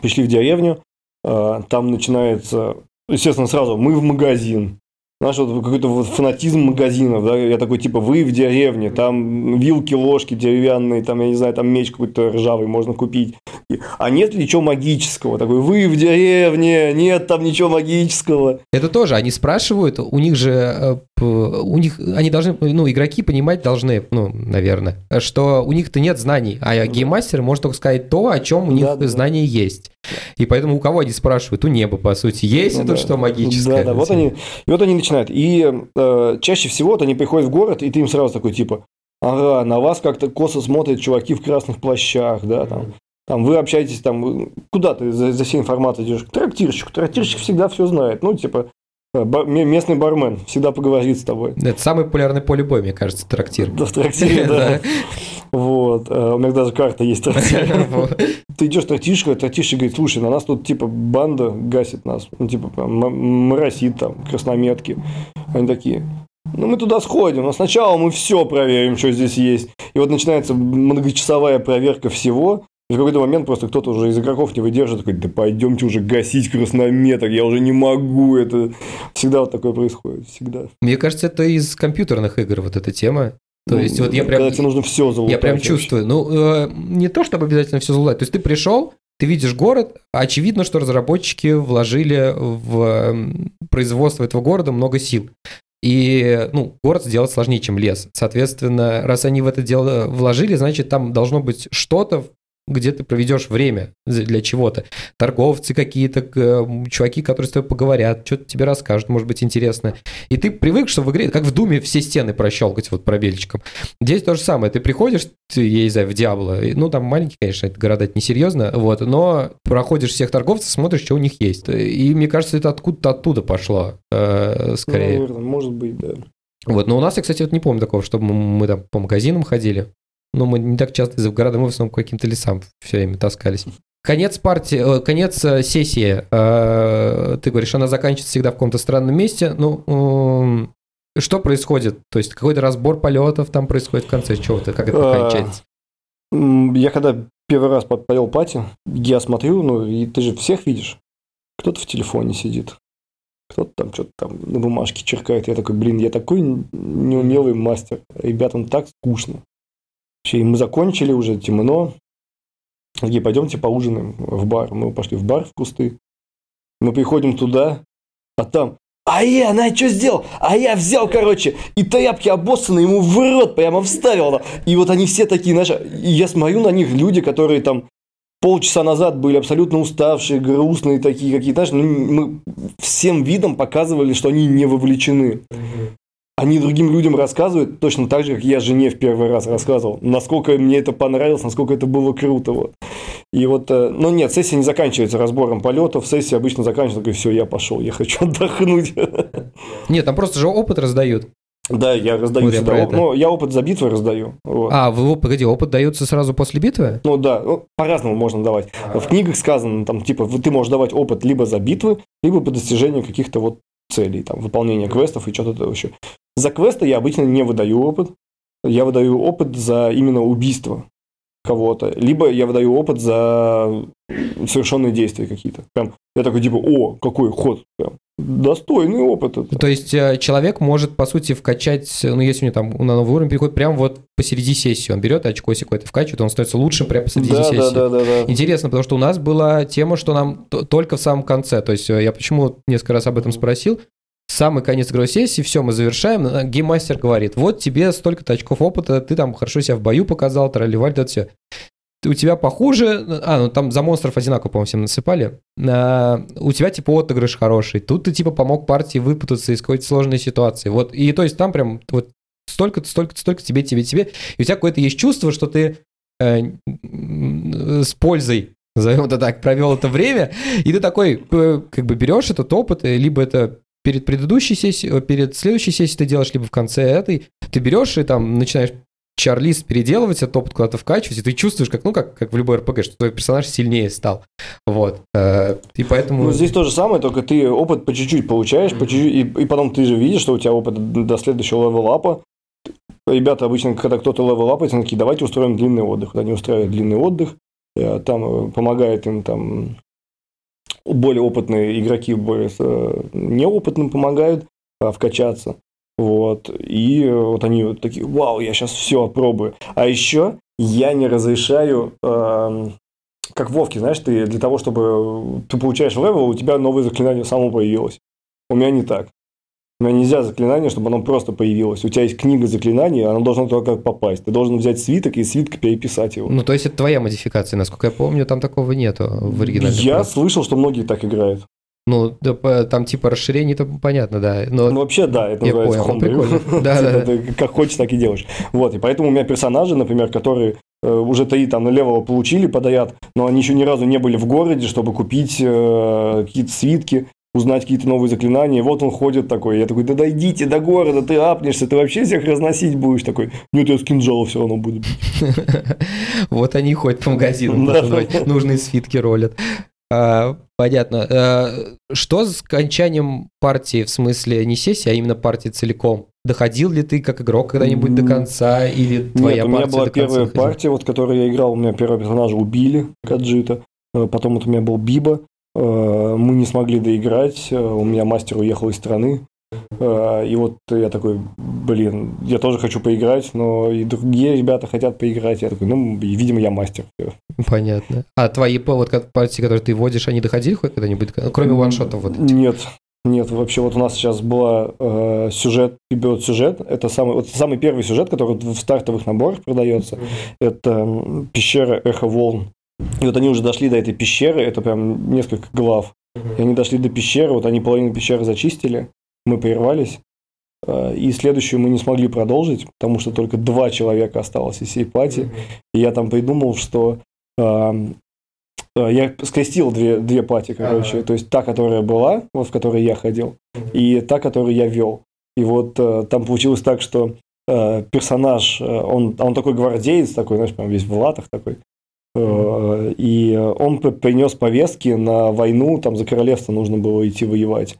Пришли в деревню, э, там начинается, естественно, сразу мы в магазин. Знаешь, вот какой-то вот фанатизм магазинов, да, я такой, типа, вы в деревне, там вилки, ложки деревянные, там, я не знаю, там меч какой-то ржавый можно купить. А нет ли ничего магического? Такой, вы в деревне, нет там ничего магического. Это тоже, они спрашивают, у них же, э, у них, они должны, ну, игроки понимать должны, ну, наверное, что у них-то нет знаний, а гейммастер может только сказать то, о чем у них да, знания да. есть. И поэтому у кого они спрашивают? У неба, по сути, есть ну, это да. что магическое? Да, да, вот они, и вот они начинают. И э, чаще всего вот они приходят в город, и ты им сразу такой, типа, ага, на вас как-то косо смотрят чуваки в красных плащах, да, там, там вы общаетесь, там, куда ты за, за всей информацией идешь? К трактирщику. Трактирщик всегда все знает. Ну, типа, э, местный бармен всегда поговорит с тобой. Это самый популярный поле боя, мне кажется, трактир. Да, в трактире, *laughs* да. Вот. Э, у меня даже карта есть. *laughs* Ты идешь трактирщик, трактирщик говорит, слушай, на нас тут типа банда гасит нас. Ну, типа, моросит там, краснометки. Они такие, ну, мы туда сходим, но сначала мы все проверим, что здесь есть. И вот начинается многочасовая проверка всего, и в какой-то момент просто кто-то уже из игроков не выдержит, такой, да пойдемте уже гасить краснометок, я уже не могу, это всегда вот такое происходит, всегда. Мне кажется, это из компьютерных игр вот эта тема. То ну, есть вот я прям... Тебе нужно все залутать. Я прям чувствую. Ну, э, не то, чтобы обязательно все залутать. То есть ты пришел, ты видишь город, очевидно, что разработчики вложили в производство этого города много сил. И, ну, город сделать сложнее, чем лес. Соответственно, раз они в это дело вложили, значит, там должно быть что-то, где ты проведешь время для чего-то. Торговцы какие-то, чуваки, которые с тобой поговорят, что-то тебе расскажут, может быть, интересно. И ты привык, что в игре, как в Думе, все стены прощелкать вот пробельчиком. Здесь то же самое. Ты приходишь, ты, я не знаю, в Диабло, ну, там маленький, конечно, это города это несерьезно, вот, но проходишь всех торговцев, смотришь, что у них есть. И мне кажется, это откуда-то оттуда пошло, э, скорее. Ну, может быть, да. Вот, но у нас, я, кстати, вот не помню такого, чтобы мы, мы там по магазинам ходили. Но мы не так часто из города, мы в основном к каким-то лесам все время таскались. Конец партии, э, конец э, сессии, э, ты говоришь, она заканчивается всегда в каком-то странном месте. Ну, что происходит? То есть какой-то разбор полетов там происходит в конце чего-то, как это а, кончается? Я когда первый раз подпалил пати, я смотрю, ну, и ты же всех видишь. Кто-то в телефоне сидит, кто-то там что-то там на бумажке черкает. Я такой, блин, я такой неумелый мастер. Ребятам так скучно. И мы закончили, уже темно. Такие, пойдемте поужинаем в бар. Мы пошли в бар в кусты. Мы приходим туда, а там а я, на что сделал? А я взял, короче, и тряпки обоссанные ему в рот прямо вставил. И вот они все такие, знаешь, и я смотрю на них, люди, которые там полчаса назад были абсолютно уставшие, грустные такие какие-то, знаешь, ну, мы всем видом показывали, что они не вовлечены. Они другим людям рассказывают точно так же, как я жене в первый раз рассказывал, насколько мне это понравилось, насколько это было круто. Вот. И вот, э, ну нет, сессия не заканчивается разбором полетов, сессия обычно заканчивается, такой, все, я пошел, я хочу *laughs* отдохнуть. Нет, там просто же опыт раздают. Да, я раздаю Вот я всегда. про оп-. Ну, я опыт за битвой раздаю. Вот. А, вы, погоди, опыт дается сразу после битвы? Ну да, ну, по-разному можно давать. В книгах сказано, там, типа, ты можешь давать опыт либо за битвы, либо по достижению каких-то вот целей, там, выполнения квестов и что-то еще. За квесты я обычно не выдаю опыт. Я выдаю опыт за именно убийство кого-то. Либо я выдаю опыт за совершенные действия какие-то. Прям я такой, типа, о, какой ход. Прям, достойный опыт. это. То есть э, человек может, по сути, вкачать, ну, если у него там на новый уровень переходит, прям вот посреди сессии. Он берет очкосик какой-то вкачивает, он становится лучшим прямо посреди Да, сессии. да, да, да, да. Интересно, потому что у нас была тема, что нам только в самом конце. То есть э, я почему несколько раз об этом спросил. Самый конец игровой сессии, все, мы завершаем. э, Гейммастер говорит, вот тебе столько-то очков опыта, ты там хорошо себя в бою показал, тролливаль, это все. У тебя похуже, а, ну там за монстров одинаково, по-моему, всем насыпали. А, у тебя типа отыгрыш хороший. Тут ты типа помог партии выпутаться из какой-то сложной ситуации. Вот, и то есть там прям вот столько-то, столько-то, столько тебе, тебе, тебе. И у тебя какое-то есть чувство, что ты э, с пользой назовем это так, провел это время, и ты такой, э, как бы берешь этот опыт, э, либо это перед предыдущей сессией, перед следующей сессией ты делаешь, либо в конце этой, ты берешь и там начинаешь чарлист переделывать, этот опыт куда-то вкачивать, и ты чувствуешь, как, ну, как, как в любой РПГ, что твой персонаж сильнее стал. Вот. Э, И поэтому... Ну, здесь то же самое, только ты опыт по чуть-чуть получаешь, по чуть-чуть, и, и потом ты же видишь, что у тебя опыт до следующего левелапа. Ребята обычно, когда кто-то левелапает, они такие, давайте устроим длинный отдых. Вот Они устраивают длинный отдых, э, там э, помогает им там более опытные игроки более э, неопытным помогают а, вкачаться. Вот. И э, вот они вот такие, вау, я сейчас все опробую. А еще я не разрешаю, эм, как в Вовке, знаешь, ты для того, чтобы ты получаешь level, у тебя новое заклинание само появилось. У меня не так. Меня нельзя заклинание, чтобы оно просто появилось. У тебя есть книга заклинаний, оно должно только попасть. Ты должен взять свиток и из свитка переписать его. Ну, то есть это твоя модификация, насколько я помню, там такого нету в оригинале. Я слышал, что многие так играют. Ну, да, там типа расширение, это понятно, да. Но Ну, вообще, да, это Я называется понял, прикольно. *laughs* Да, да, ты как хочешь, так и делаешь. Вот, и поэтому у меня персонажи, например, которые э, уже три там на левого получили подряд, но они еще ни разу не были в городе, чтобы купить э, какие-то свитки, узнать какие-то новые заклинания. Вот он ходит такой. Я такой, да дойдите до города, ты апнешься, ты вообще всех разносить будешь. Такой, нет, я с кинжала все равно буду бить. *laughs* вот они и ходят по магазинам, нужные свитки ролят. А, Понятно. А, Что с окончанием партии, в смысле не сессии, а именно партии целиком? Доходил ли ты как игрок когда-нибудь до конца, или твоя Нет, у меня была первая партия, вот, которую я играл, у меня первого персонажа убили, Каджита. Потом вот у меня был Биба. Э, Мы не смогли доиграть. э, У меня мастер уехал из страны. Э, И вот я такой, блин, я тоже хочу поиграть, но и другие ребята хотят поиграть. Я такой, ну, видимо, я мастер. Понятно. А твои вот партии, которые ты вводишь, они доходили хоть когда-нибудь? Кроме ваншотов вот этих? Нет, нет, вообще вот у нас сейчас была э, сюжет, берет сюжет. Это самый, вот самый первый сюжет, который в стартовых наборах продается. Это пещера Эхо Волн. И вот они уже дошли до этой пещеры, это прям несколько глав. И они дошли до пещеры, вот они половину пещеры зачистили, мы прервались. Э, И следующую мы не смогли продолжить, потому что только два человека осталось из всей пати. И я там придумал, что эм, э, я скрестил две, две пати, короче. Ага. То есть та, которая была, вот в которой я ходил, и та, которую я вел. И вот э, там получилось так, что э, персонаж, э, он, он такой гвардеец, такой, знаешь, прям весь в латах такой. Э, И он принес повестки на войну, там за королевство нужно было идти воевать.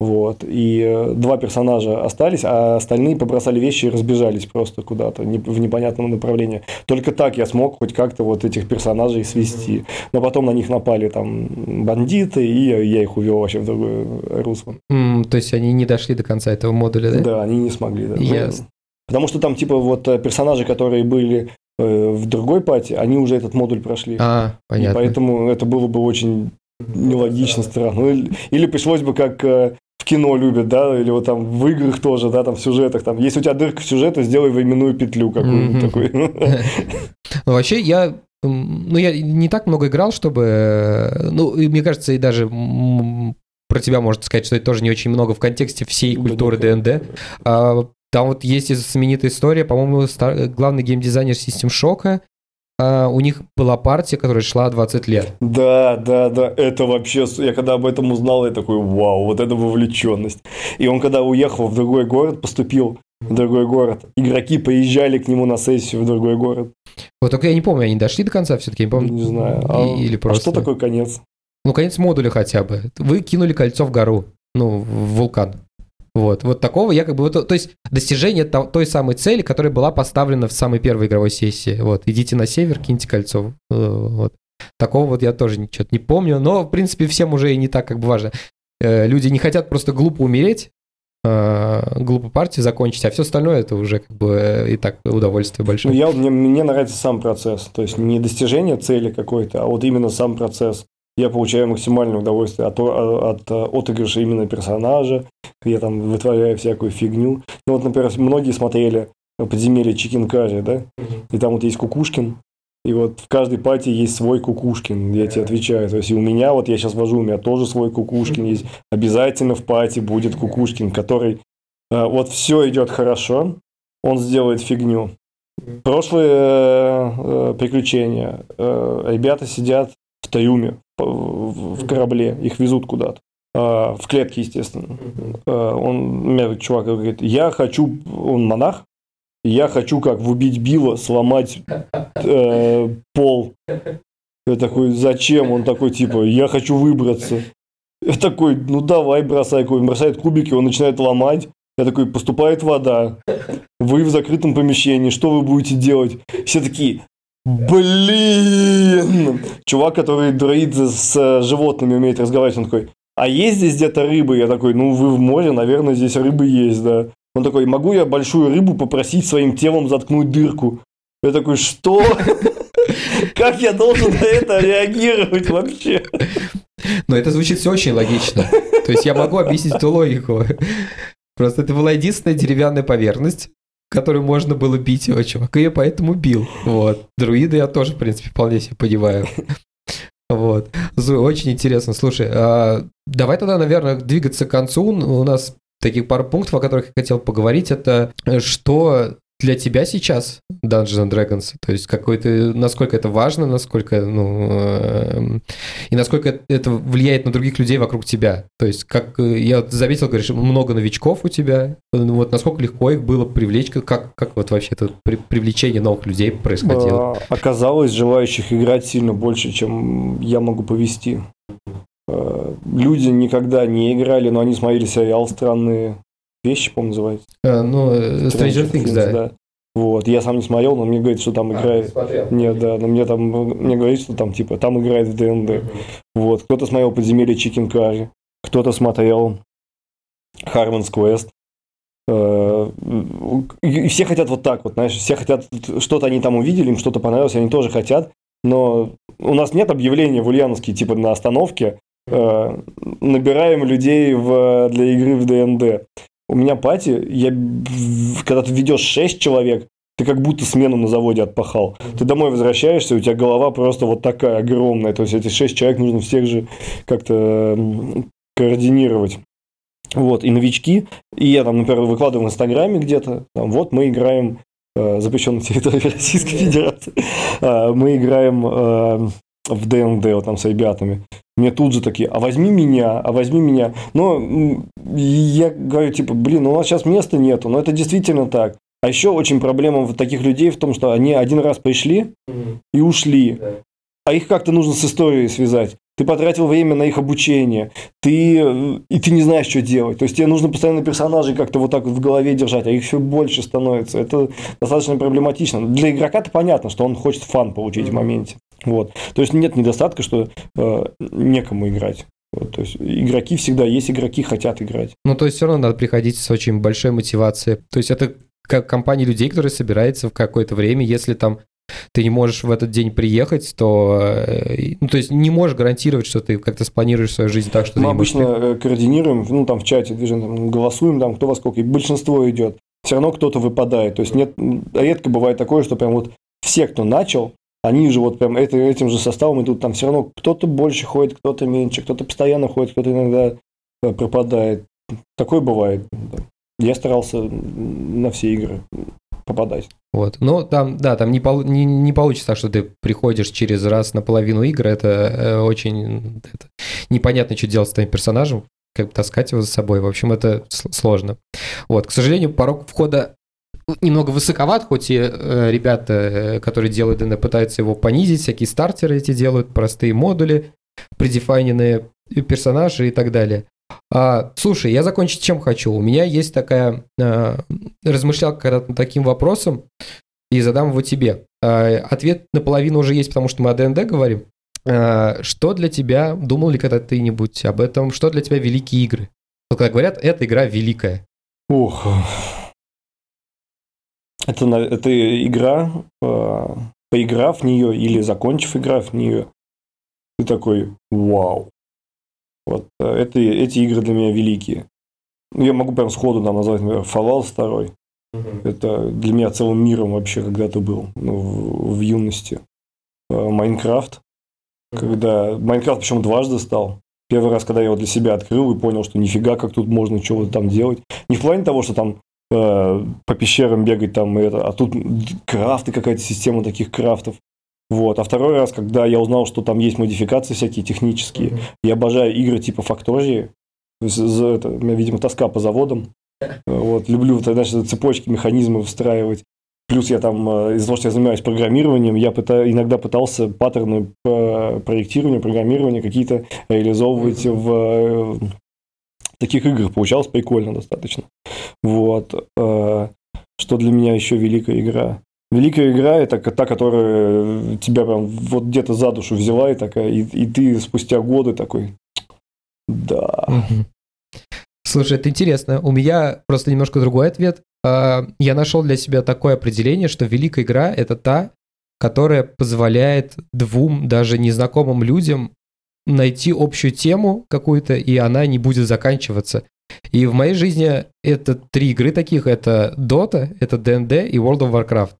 Вот. И э, два персонажа остались, а остальные побросали вещи и разбежались просто куда-то в непонятном направлении. Только так я смог хоть как-то вот этих персонажей свести. Но потом на них напали там бандиты, и я их увел вообще в другое русло. М, То есть они не дошли до конца этого модуля, да? Да, они не смогли. Да. Ясно. Потому что там типа вот э, персонажи, которые были э, в другой пати, они уже этот модуль прошли. А, И понятно. поэтому это было бы очень нелогично, странно. Или, или пришлось бы как э, в кино любят, да, или вот там в играх тоже, да, там в сюжетах, там, если у тебя дырка в сюжете, сделай временную петлю какую-нибудь такую. *laughs* Ну, вообще, я, ну, я не так много играл, чтобы, э, ну, и мне кажется, и даже про тебя можно сказать, что это тоже не очень много в контексте всей культуры ДНД. А, Там вот есть знаменитая история, по-моему, главный геймдизайнер System Shock, Uh, у них была партия, которая шла 20 лет. Да, да, да, это вообще, я когда об этом узнал, я такой, вау, вот это вовлеченность. И он когда уехал в другой город, поступил в другой город, игроки поезжали к нему на сессию в другой город. Вот только я не помню, они дошли до конца все-таки, не помню. Не знаю. А, или просто... а что такое конец? Ну, конец модуля хотя бы. Вы кинули кольцо в гору, ну, в вулкан. Вот, вот такого я как бы... Вот, то есть достижение той самой цели, которая была поставлена в самой первой игровой сессии. Вот, идите на север, киньте кольцо. Э, вот. Такого вот я тоже ничего не помню, но, в принципе, всем уже и не так как бы важно. Э, люди не хотят просто глупо умереть, э, глупо партию закончить, а все остальное это уже как бы и так удовольствие большое. Ну, я, мне, мне нравится сам процесс, то есть не достижение цели какой-то, а вот именно сам процесс я получаю максимальное удовольствие от, от, от отыгрыша именно персонажа, я там вытворяю всякую фигню. Ну вот, например, многие смотрели подземелье Чикинкари, да, и там вот есть Кукушкин, и вот в каждой пати есть свой Кукушкин, я тебе отвечаю. То есть и у меня, вот я сейчас вожу, у меня тоже свой Кукушкин есть. Обязательно в пати будет Кукушкин, который э, вот все идет хорошо, он сделает фигню. Прошлые э, э, приключения. Э, ребята сидят в Таюме, в корабле, их везут куда-то. А, в клетке, естественно. А, он, меня чувак говорит, я хочу, он монах, я хочу как в убить Билла сломать э, пол. Я такой, зачем? Он такой, типа, я хочу выбраться. Я такой, ну давай, бросай. Он бросает кубики, он начинает ломать. Я такой, поступает вода. Вы в закрытом помещении, что вы будете делать? Все такие, Блин! Чувак, который дроид с э, животными умеет разговаривать, он такой, а есть здесь где-то рыбы? Я такой, ну вы в море, наверное, здесь рыбы есть, да. Он такой, могу я большую рыбу попросить своим телом заткнуть дырку? Я такой, что? Как я должен на это реагировать вообще? Но это звучит все очень логично. То есть я могу объяснить эту логику. Просто это была единственная деревянная поверхность, которую можно было бить его чувака, и поэтому бил. Вот. Друиды я тоже, в принципе, вполне себе понимаю. Вот. Очень интересно. Слушай, а давай тогда, наверное, двигаться к концу. У нас таких пару пунктов, о которых я хотел поговорить. Это э, что для тебя сейчас Dungeons and Dragons? То есть какой-то, насколько это важно, насколько, ну, э, и насколько это влияет на других людей вокруг тебя? То есть, как я заметил, говоришь, много новичков у тебя, ну, вот насколько легко их было привлечь, как, как вот вообще это при, привлечение новых людей происходило? А, оказалось, желающих играть сильно больше, чем я могу повести. Э, люди никогда не играли, но они смотрели сериал странные вещи, по-моему, называется. А, ну, Stranger, Stranger Things, Things да. да. Вот, я сам не смотрел, но мне говорит, что там а, играет. Нет, да, но мне там мне говорит, что там типа там играет в DnD. Вот, кто-то смотрел подземелье Chicken Curry, кто-то смотрел Harmon's Quest. Э, и все хотят вот так вот, знаешь, все хотят, что-то они там увидели, им что-то понравилось, они тоже хотят, но у нас нет объявления в Ульяновске, типа на остановке, э, набираем людей в, для игры в DnD. У меня party, я, когда ты ведешь 6 человек, ты как будто смену на заводе отпахал. Ты домой возвращаешься, у тебя голова просто вот такая огромная. То есть эти 6 человек нужно всех же как-то координировать. Вот, и новички, и я там, например, выкладываю в Инстаграме где-то, там, вот мы играем э, запрещенной территории *laughs* Российской Федерации, э, мы играем э, в ДНД вот там с ребятами. Мне тут же такие, а возьми меня, а возьми меня. Но я говорю, типа, блин, ну у нас сейчас места нету, но это действительно так. А еще очень проблема вот таких людей в том, что они один раз пришли и ушли. А их как-то нужно с историей связать. Ты потратил время на их обучение, ты, и ты не знаешь, что делать. То есть тебе нужно постоянно персонажей как-то вот так вот в голове держать, а их все больше становится. Это достаточно проблематично. Для игрока-то понятно, что он хочет фан получить в моменте. Вот. То есть нет недостатка, что э, некому играть. Вот, то есть игроки всегда есть, игроки хотят играть. Ну, то есть все равно надо приходить с очень большой мотивацией. То есть это как компания людей, которые собирается в какое-то время, если там ты не можешь в этот день приехать, то, э, ну, то есть не можешь гарантировать, что ты как-то спланируешь свою жизнь так, что Мы обычно можешь... Э, координируем, ну, там в чате движем, там, голосуем, там, кто во сколько, и большинство идет. Все равно кто-то выпадает. То есть нет, редко бывает такое, что прям вот все, кто начал, они же вот прям это, этим же составом идут, там все равно кто-то больше ходит, кто-то меньше, кто-то постоянно ходит, кто-то иногда э, пропадает. Такое бывает. я старался на все игры попадать. Вот. Но там, да, там не, пол, не, не получится так, что ты приходишь через раз на половину игры. Это э, очень это, непонятно, что делать с твоим персонажем, как таскать его за собой. В общем, это сложно. Вот. К сожалению, порог входа немного высоковат, хоть и э, ребята, э, которые делают ДН, пытаются его понизить, всякие стартеры эти делают, простые модули, предефайненные персонажи и так далее. А, слушай, я закончить чем хочу. У меня есть такая... А, размышлял когда-то таким вопросом и задам его тебе. А, ответ наполовину уже есть, потому что мы о ДНД говорим. А, что для тебя, думал ли когда ты-нибудь об этом, что для тебя великие игры? Когда говорят, эта игра великая. Ух, это, это игра, а, поиграв в нее или закончив играв в нее, ты такой, вау. Вот э, это, эти игры для меня великие. Ну, я могу прям сходу нам назвать, например, Fallout 2. Угу. Это для меня целым миром вообще когда-то был ну, в, в юности. Э, Майнкрафт. Угу. Когда Майнкрафт причем дважды стал. Первый раз, когда я его для себя открыл и понял, что нифига, как тут можно чего-то там делать. Не в плане того, что там э, по пещерам бегать там, и это, а тут крафты, какая-то система таких крафтов. Вот. А второй раз, когда я узнал, что там есть модификации всякие технические, mm-hmm. я обожаю игры типа Фактории. Это, у меня, видимо, тоска по заводам. Вот. Люблю значит, цепочки, механизмы встраивать. Плюс я там, э, из-за того, что я занимаюсь программированием, я пытаюсь, иногда пытался паттерны по проектированию, программирования какие-то реализовывать mm-hmm. в э, таких играх. Получалось прикольно достаточно. Вот. Э, что для меня еще великая игра? Великая игра это та, которая тебя прям вот где-то за душу взяла и такая, и, и ты спустя годы такой, да. Слушай, это интересно. У меня просто немножко другой ответ. А, я нашел для себя такое определение, что великая игра это та, которая позволяет двум даже незнакомым людям найти общую тему какую-то, и она не будет заканчиваться. И в моей жизни это три игры таких. Это Dota, это D&D и World of Warcraft.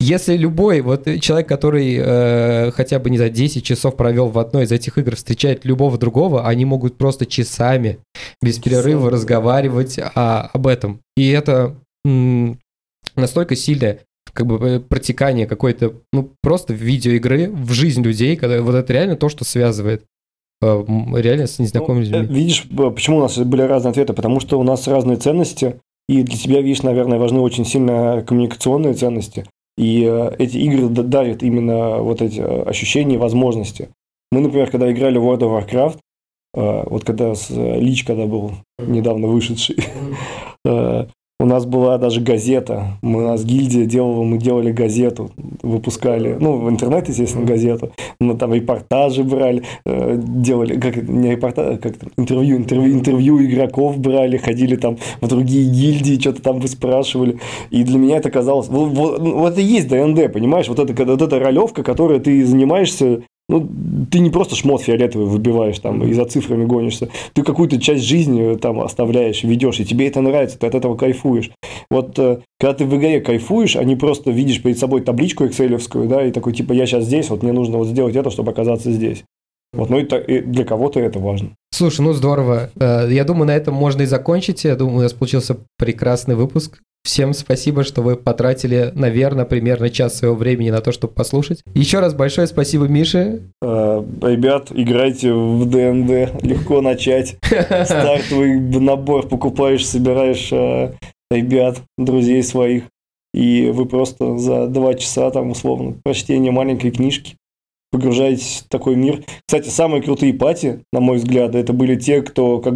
Если любой вот человек, который э, хотя бы, не знаю, 10 часов провел в одной из этих игр, встречает любого другого, они могут просто часами, без перерыва разговаривать а, об этом. И это м, настолько сильное как бы э, протекание какой-то, ну, просто видеоигры в жизнь людей, когда вот это реально то, что связывает. Э, реально с незнакомыми ну, людьми. Э, видишь, почему у нас были разные ответы? Потому что у нас разные ценности, и для тебя, видишь, наверное, важны очень сильно коммуникационные ценности. И э, эти игры дарят именно вот эти ощущения и возможности. Мы, например, когда играли в World of Warcraft, вот когда с Лич, когда был недавно вышедший, *laughs* У нас была даже газета. Мы, у нас гильдия делала, мы делали газету, выпускали, ну, в интернет, естественно, газету. Мы там репортажи брали, э, делали, как не репортажи, а как интервью, интервью, интервью игроков брали, ходили там в другие гильдии, что-то там выспрашивали. И для меня это казалось, вот, вот, вот это и есть ДНД, понимаешь? Вот это, вот эта ролевка, которой ты занимаешься ну, ты не просто шмот фиолетовый выбиваешь там и за цифрами гонишься. Ты какую-то часть жизни там оставляешь, ведешь, и тебе это нравится, ты от этого кайфуешь. Вот э, когда ты в игре кайфуешь, а не просто видишь перед собой табличку экселевскую, да, и такой, типа, я сейчас здесь, вот мне нужно вот сделать это, чтобы оказаться здесь. Вот, ну и для кого-то это важно. Слушай, ну здорово. Э, я думаю, на этом можно и закончить. Я думаю, у нас получился прекрасный выпуск. Всем спасибо, что вы потратили, наверное, примерно час своего времени на то, чтобы послушать. Еще раз большое спасибо, Мише. Э, ребят, играйте в ДНД, легко начать. *laughs* Стартовый набор покупаешь, собираешь э, ребят, друзей своих. И вы просто за два часа, там, условно, прочтение маленькой книжки погружаетесь в такой мир. Кстати, самые крутые пати, на мой взгляд, это были те, кто, как,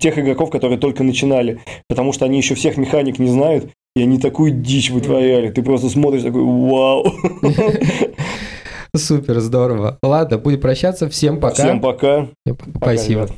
тех игроков, которые только начинали, потому что они еще всех механик не знают, и они такую дичь вытворяли. Ты просто смотришь такой, вау. *laughs* Супер, здорово. Ладно, будем прощаться. Всем пока. Всем пока. Спасибо. Пока,